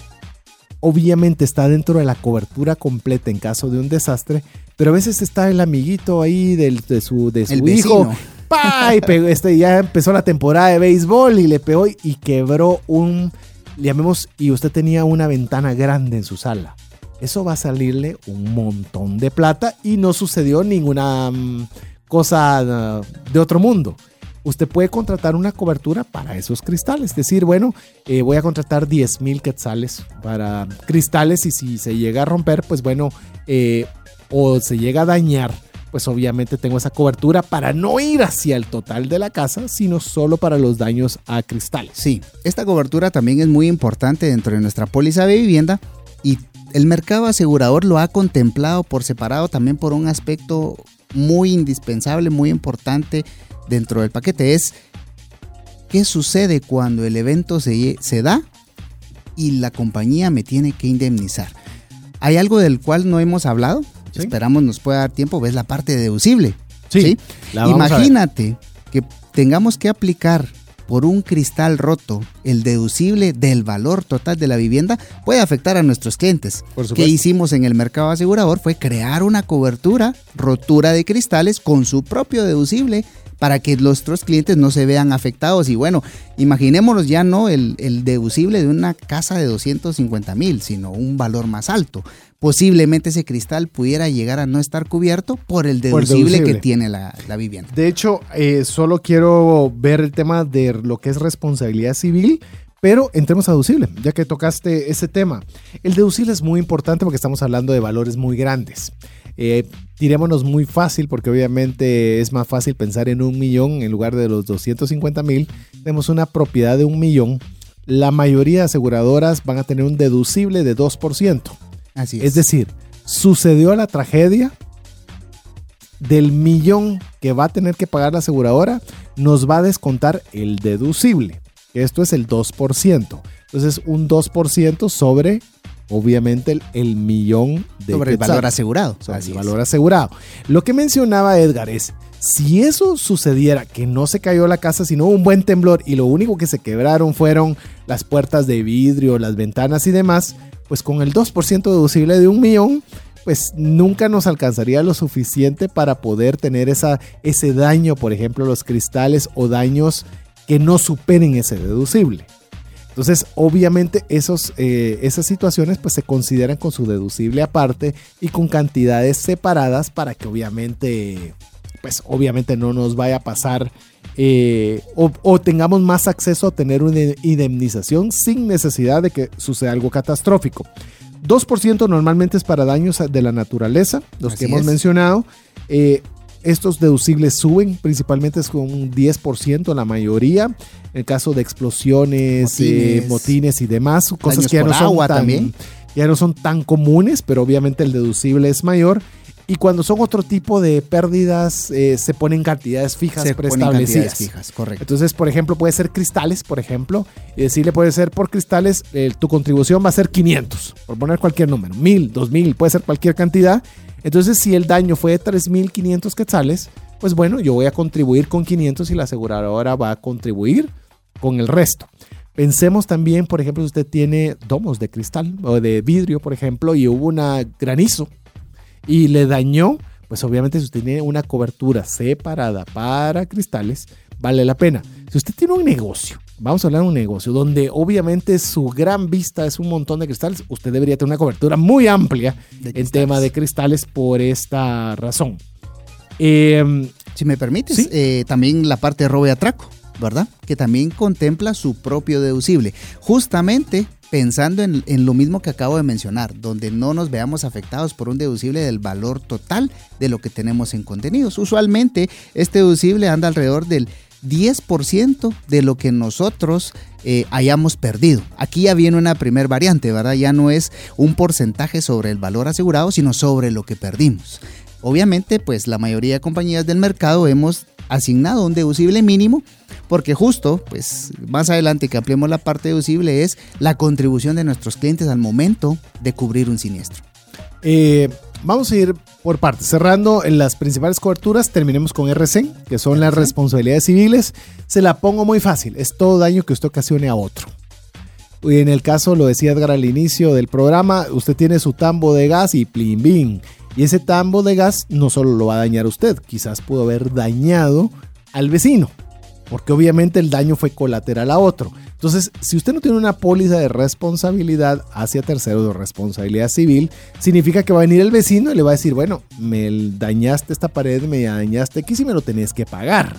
obviamente está dentro de la cobertura completa en caso de un desastre, pero a veces está el amiguito ahí del- de su, de su El hijo. Y pegó- este, ya empezó la temporada de béisbol y le pegó y quebró un, llamemos, y usted tenía una ventana grande en su sala. Eso va a salirle un montón de plata y no sucedió ninguna mm, cosa ah, de otro mundo. Usted puede contratar una cobertura para esos cristales. Es decir, bueno, eh, voy a contratar 10 mil quetzales para cristales y si se llega a romper, pues bueno, eh, o se llega a dañar, pues obviamente tengo esa cobertura para no ir hacia el total de la casa, sino solo para los daños a cristales. Sí, esta cobertura también es muy importante dentro de nuestra póliza de vivienda y el mercado asegurador lo ha contemplado por separado también por un aspecto muy indispensable, muy importante dentro del paquete. Es qué sucede cuando el evento se, se da y la compañía me tiene que indemnizar. Hay algo del cual no hemos hablado, esperamos nos pueda dar tiempo, ves la parte deducible. Sí. Imagínate que tengamos que aplicar por un cristal roto el deducible del valor total de la vivienda puede afectar a nuestros clientes. ¿Qué hicimos en el mercado asegurador? Fue crear una cobertura, rotura de cristales con su propio deducible para que nuestros clientes no se vean afectados. Y bueno, imaginémonos ya no el, el deducible de una casa de 250 mil, sino un valor más alto posiblemente ese cristal pudiera llegar a no estar cubierto por el deducible, que tiene la, vivienda. De hecho, eh, solo quiero ver el tema de lo que es responsabilidad civil. Pero entremos a deducible, ya que tocaste ese tema. El deducible es muy importante porque estamos hablando de valores muy grandes. Eh, tirémonos muy fácil, porque obviamente es más fácil pensar en un millón en lugar de los 250 mil. Tenemos una propiedad de un millón. La mayoría de aseguradoras van a tener un deducible de 2% es. decir, sucedió la tragedia del millón que va a tener que pagar la aseguradora, nos va a descontar el deducible. Esto es el 2%. Entonces, un 2% sobre, obviamente, el, millón de... Sobre el valor asegurado. Sobre el valor asegurado. Lo que mencionaba Edgar es, si eso sucediera, que no se cayó la casa, sino un buen temblor y lo único que se quebraron fueron las puertas de vidrio, las ventanas y demás, pues con el 2% deducible de un millón, pues nunca nos alcanzaría lo suficiente para poder tener esa, ese daño, por ejemplo, los cristales o daños que no superen ese deducible. Entonces, obviamente, esos, eh, esas situaciones pues, se consideran con su deducible aparte y con cantidades separadas para que obviamente, pues, obviamente no nos vaya a pasar eh, o, tengamos más acceso a tener una indemnización sin necesidad de que suceda algo catastrófico. 2% normalmente es para daños de la naturaleza, los que hemos mencionado. Eh, estos deducibles suben, principalmente es con un 10% la mayoría. En el caso de explosiones, eh, motines, y demás, cosas que ya no, son tan, ya no son tan comunes, pero obviamente el deducible es mayor. Y cuando son otro tipo de pérdidas, eh, se ponen cantidades fijas se preestablecidas. fijas, correcto. Entonces, por ejemplo, puede ser cristales, por ejemplo, y decirle puede ser por cristales, eh, tu contribución va a ser 500, por poner cualquier número, 1000, 2000, puede ser cualquier cantidad. Entonces, si el daño fue de 3500 quetzales, pues bueno, yo voy a contribuir con 500 y la aseguradora va a contribuir con el resto. Pensemos también, por ejemplo, si usted tiene domos de cristal o de vidrio, por ejemplo, y hubo una granizo y le dañó, pues obviamente si usted tiene una cobertura separada para cristales, vale la pena. Si usted tiene un negocio, vamos a hablar de un negocio donde obviamente su gran vista es un montón de cristales, usted debería tener una cobertura muy amplia en tema de cristales por esta razón. Em, si me permites, eh, también la parte de robo y atraco, ¿verdad? Que también contempla su propio deducible. Justamente pensando en, lo mismo que acabo de mencionar, donde no nos veamos afectados por un deducible del valor total de lo que tenemos en contenidos. Usualmente este deducible anda alrededor del 10% de lo que nosotros eh, hayamos perdido. Aquí ya viene una primer variante, ¿verdad? Ya no es un porcentaje sobre el valor asegurado, sino sobre lo que perdimos. Obviamente, pues la mayoría de compañías del mercado hemos asignado un deducible mínimo porque justo, pues más adelante que ampliemos la parte deducible es la contribución de nuestros clientes al momento de cubrir un siniestro. Eh, vamos a ir por partes. Cerrando en las principales coberturas, terminemos con RC, que son las responsabilidades civiles. Se la pongo muy fácil, es todo daño que usted ocasione a otro. Y en el caso, lo decía Edgar al inicio del programa, usted tiene su tambo de gas y plim bim. Y ese tambo de gas no solo lo va a dañar a usted, quizás pudo haber dañado al vecino, porque obviamente el daño fue colateral a otro. Entonces, si usted no tiene una póliza de responsabilidad hacia terceros de responsabilidad civil, significa que va a venir el vecino y le va a decir, bueno, me dañaste esta pared, me dañaste aquí y me lo tenés que pagar.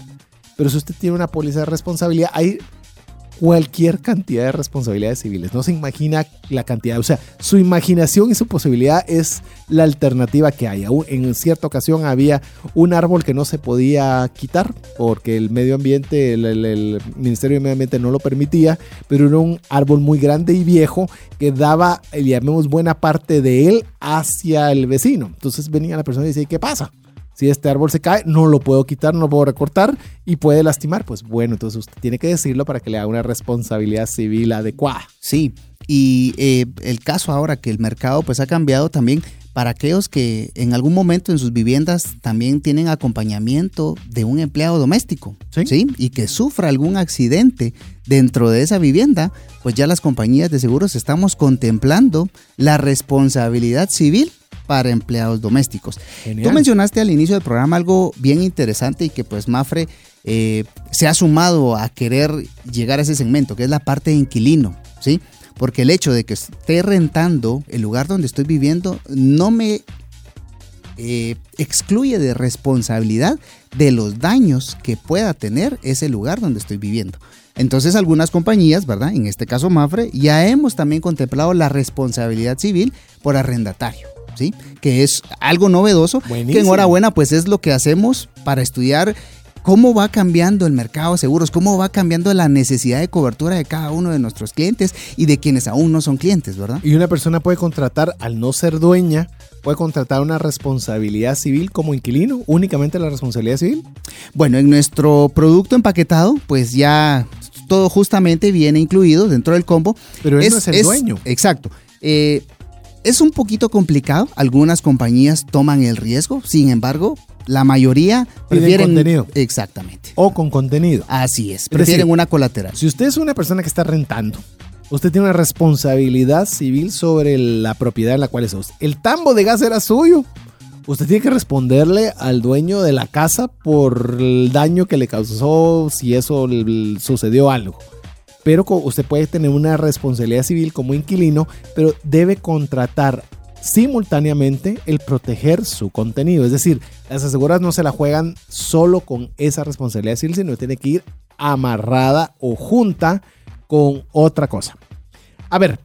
Pero si usted tiene una póliza de responsabilidad, hay cualquier cantidad de responsabilidades civiles. No se imagina la cantidad, o sea, su imaginación y su posibilidad es la alternativa que hay. En cierta ocasión había un árbol que no se podía quitar porque el medio ambiente, el, Ministerio de Medio Ambiente no lo permitía, pero era un árbol muy grande y viejo que daba, llamemos, buena parte de él hacia el vecino. Entonces venía la persona y decía, ¿qué pasa? Si este árbol se cae, no lo puedo quitar, no lo puedo recortar y puede lastimar. Pues bueno, entonces usted tiene que decirlo para que le haga una responsabilidad civil adecuada. Sí, y eh, el caso ahora que el mercado pues ha cambiado también para aquellos que en algún momento en sus viviendas también tienen acompañamiento de un empleado doméstico, ¿Sí? Y que sufra algún accidente dentro de esa vivienda, pues ya las compañías de seguros estamos contemplando la responsabilidad civil para empleados domésticos. Tú mencionaste al inicio del programa algo bien interesante y que pues Mafre eh, se ha sumado a querer llegar a ese segmento, que es la parte de inquilino, ¿sí? Porque el hecho de que esté rentando el lugar donde estoy viviendo no me eh, excluye de responsabilidad de los daños que pueda tener ese lugar donde estoy viviendo. Entonces algunas compañías, ¿verdad? En este caso Mafre, ya hemos también contemplado la responsabilidad civil por arrendatario. ¿Sí? Que es algo novedoso, que enhorabuena, pues es lo que hacemos para estudiar cómo va cambiando el mercado de seguros, cómo va cambiando la necesidad de cobertura de cada uno de nuestros clientes y de quienes aún no son clientes, ¿verdad? Y una persona puede contratar, al no ser dueña, puede contratar una responsabilidad civil como inquilino, únicamente la responsabilidad civil. Bueno, en nuestro producto empaquetado, pues ya todo justamente viene incluido dentro del combo. Pero él no es el dueño. Exacto. Eh, es un poquito complicado, algunas compañías toman el riesgo, sin embargo, la mayoría prefieren contenido. Exactamente. O con contenido. Así es, prefieren una colateral. Si usted es una persona que está rentando, usted tiene una responsabilidad civil sobre la propiedad en la cual es usted. El tambo de gas era suyo. Usted tiene que responderle al dueño de la casa por el daño que le causó si eso sucedió algo pero usted puede tener una responsabilidad civil como inquilino, pero debe contratar simultáneamente el proteger su contenido. Es decir, las aseguradoras no se la juegan solo con esa responsabilidad civil, sino tiene que ir amarrada o junta con otra cosa. A ver,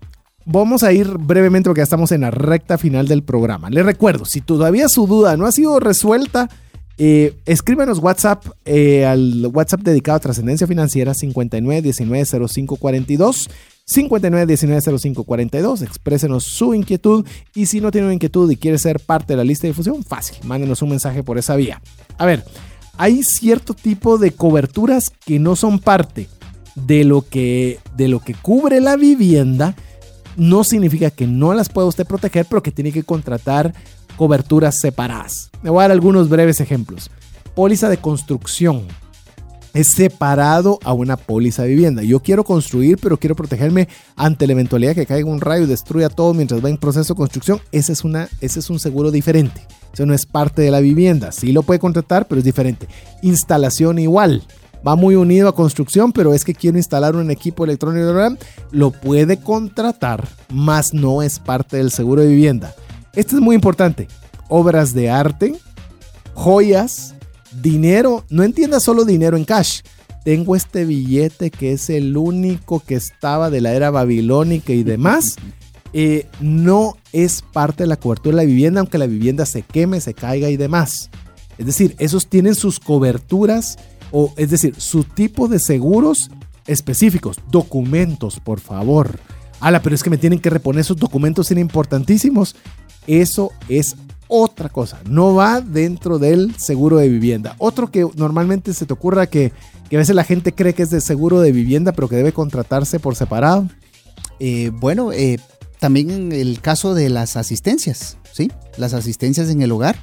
vamos a ir brevemente porque ya estamos en la recta final del programa. Le recuerdo, si todavía su duda no ha sido resuelta, eh, WhatsApp eh, al WhatsApp dedicado a trascendencia financiera 59190542. 59190542. Exprésenos su inquietud y si no tiene una inquietud y quiere ser parte de la lista de difusión, fácil, mándenos un mensaje por esa vía. A ver, hay cierto tipo de coberturas que no son parte de lo que, de lo que cubre la vivienda. No significa que no las pueda usted proteger, pero que tiene que contratar coberturas separadas. Me voy a dar algunos breves ejemplos. Póliza de construcción. Es separado a una póliza de vivienda. Yo quiero construir, pero quiero protegerme ante la eventualidad que caiga un rayo y destruya todo mientras va en proceso de construcción. Ese es, una, es un seguro diferente. Eso no es parte de la vivienda. Sí lo puede contratar, pero es diferente. Instalación igual va muy unido a construcción, pero es que quiero instalar un equipo electrónico, lo puede contratar, más no es parte del seguro de vivienda. Esto es muy importante. Obras de arte, joyas, dinero. No entienda solo dinero en cash. Tengo este billete que es el único que estaba de la era babilónica y demás. Eh, no es parte de la cobertura de la vivienda, aunque la vivienda se queme, se caiga y demás. Es decir, esos tienen sus coberturas, o es decir, su tipo de seguros específicos. Documentos, por favor. Ala, pero es que me tienen que reponer esos documentos, son importantísimos. Eso es otra cosa, no va dentro del seguro de vivienda. Otro que normalmente se te ocurra que, a veces la gente cree que es de seguro de vivienda, pero que debe contratarse por separado. Eh, bueno, eh, también en el caso de las asistencias, ¿sí? Las asistencias en el hogar,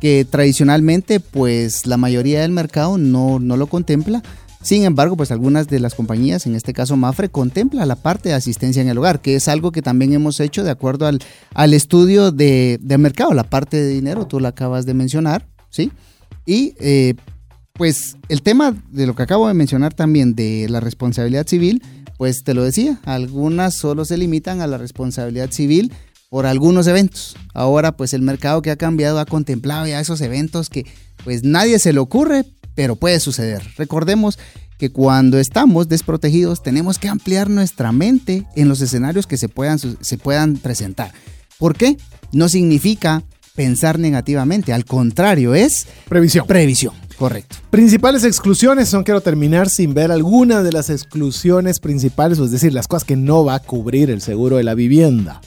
que tradicionalmente pues la mayoría del mercado no, no lo contempla sin embargo, pues algunas de las compañías, en este caso Mafre, contempla la parte de asistencia en el hogar, que es algo que también hemos hecho de acuerdo al, al estudio de, mercado, la parte de dinero, tú la acabas de mencionar, ¿sí? Y eh, pues el tema de lo que acabo de mencionar también de la responsabilidad civil, pues te lo decía, algunas solo se limitan a la responsabilidad civil por algunos eventos. Ahora pues el mercado que ha cambiado ha contemplado ya esos eventos que pues nadie se le ocurre, pero puede suceder. Recordemos que cuando estamos desprotegidos tenemos que ampliar nuestra mente en los escenarios que se puedan, se puedan presentar. ¿Por qué? No significa pensar negativamente, al contrario, es previsión. Previsión, correcto. Principales exclusiones, no quiero terminar sin ver alguna de las exclusiones principales, es decir, las cosas que no va a cubrir el seguro de la vivienda.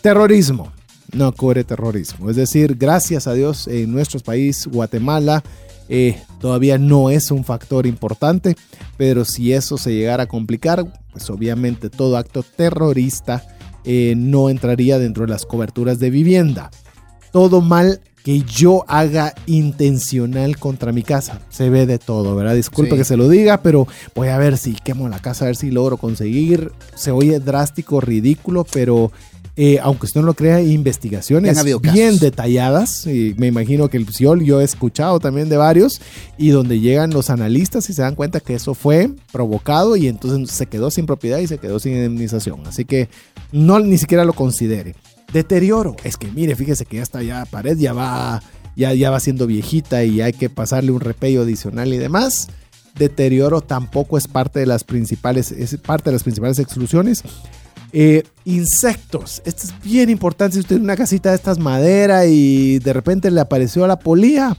Terrorismo, no cubre terrorismo. Es decir, gracias a Dios en nuestro país, Guatemala, eh, todavía no es un factor importante, pero si eso se llegara a complicar, pues obviamente todo acto terrorista eh, no entraría dentro de las coberturas de vivienda. Todo mal que yo haga intencional contra mi casa. Se ve de todo, ¿verdad? Disculpe que se lo diga, pero voy a ver si quemo la casa, a ver si logro conseguir. Se oye drástico, ridículo, pero eh, aunque usted no lo crea, investigaciones bien detalladas. Y me imagino que el PSIOL yo he escuchado también de varios y donde llegan los analistas y se dan cuenta que eso fue provocado y entonces se quedó sin propiedad y se quedó sin indemnización. Así que no ni siquiera lo considere. Deterioro. Es que mire, fíjese que ya está ya pared, ya va, ya, ya va siendo viejita y hay que pasarle un repello adicional y demás deterioro tampoco es parte de las principales, es parte de las principales exclusiones. Eh, insectos. Esto es bien importante. Si usted tiene una casita de estas madera y de repente le apareció la polía,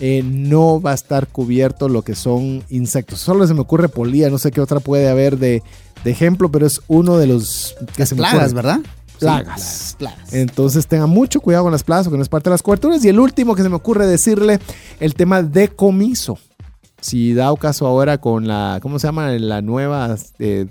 eh, no va a estar cubierto lo que son insectos. Solo se me ocurre polía, no sé qué otra puede haber de, ejemplo, pero es uno de los que se plagas, ¿verdad? Plagas. plagas. Entonces tenga mucho cuidado con las plagas, porque no es parte de las coberturas. Y el último que se me ocurre decirle, el tema de comiso si da caso ahora con la, ¿cómo se llama? La nueva eh,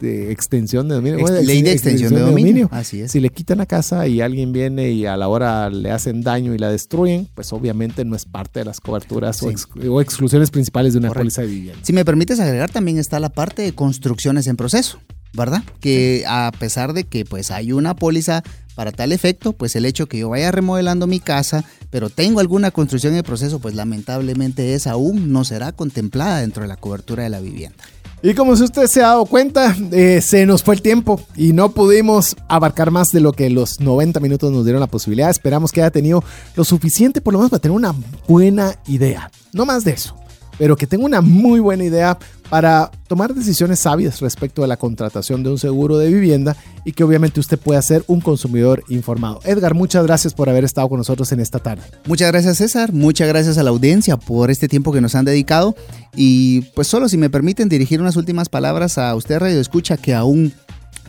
extensión de dominio. ley de extensión, de, dominio. Así es. Si le quitan la casa y alguien viene y a la hora le hacen daño y la destruyen, pues obviamente no es parte de las coberturas o, exclusiones principales de una póliza de vivienda. Si me permites agregar, también está la parte de construcciones en proceso. ¿verdad? Que a pesar de que pues hay una póliza para tal efecto, pues el hecho que yo vaya remodelando mi casa, pero tengo alguna construcción en el proceso, pues lamentablemente esa aún no será contemplada dentro de la cobertura de la vivienda. Y como si usted se ha dado cuenta, eh, se nos fue el tiempo y no pudimos abarcar más de lo que los 90 minutos nos dieron la posibilidad. Esperamos que haya tenido lo suficiente por lo menos para tener una buena idea. No más de eso pero que tenga una muy buena idea para tomar decisiones sabias respecto a la contratación de un seguro de vivienda y que obviamente usted pueda ser un consumidor informado. Edgar, muchas gracias por haber estado con nosotros en esta tarde. Muchas gracias César, muchas gracias a la audiencia por este tiempo que nos han dedicado y pues solo si me permiten dirigir unas últimas palabras a usted Radio Escucha que aún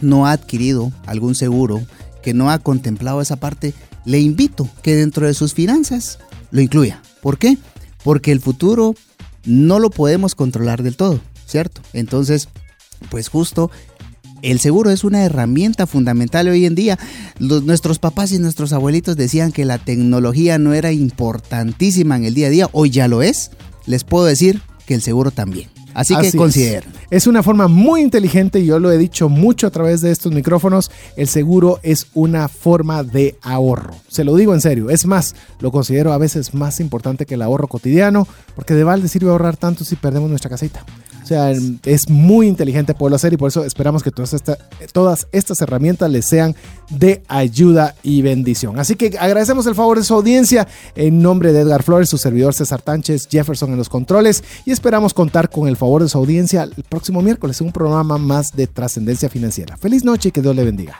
no ha adquirido algún seguro, que no ha contemplado esa parte, le invito que dentro de sus finanzas lo incluya. ¿Por qué? Porque el futuro no lo podemos controlar del todo, ¿cierto? Entonces, pues justo el seguro es una herramienta fundamental hoy en día. nuestros papás y nuestros abuelitos decían que la tecnología no era importantísima en el día a día. Hoy ya lo es. Les puedo decir que el seguro también. Así, que consideren. Es. una forma muy inteligente, yo lo he dicho mucho a través de estos micrófonos, el seguro es una forma de ahorro. Se lo digo en serio, es más, lo considero a veces más importante que el ahorro cotidiano, porque de balde sirve ahorrar tanto si perdemos nuestra casita. O sea, es muy inteligente poderlo hacer y por eso esperamos que todas, estas herramientas les sean de ayuda y bendición. Así que agradecemos el favor de su audiencia en nombre de Edgar Flores, su servidor César Tánchez, Jefferson en los controles y esperamos contar con el favor de su audiencia el próximo miércoles en un programa más de trascendencia financiera. Feliz noche y que Dios le bendiga.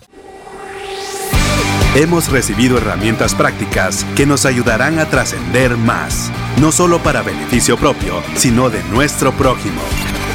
Hemos recibido herramientas prácticas que nos ayudarán a trascender más, no solo para beneficio propio, sino de nuestro prójimo.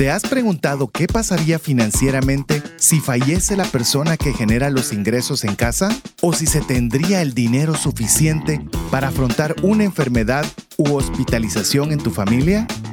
¿Te has preguntado qué pasaría financieramente si fallece la persona que genera los ingresos en casa? ¿O si se tendría el dinero suficiente para afrontar una enfermedad u hospitalización en tu familia?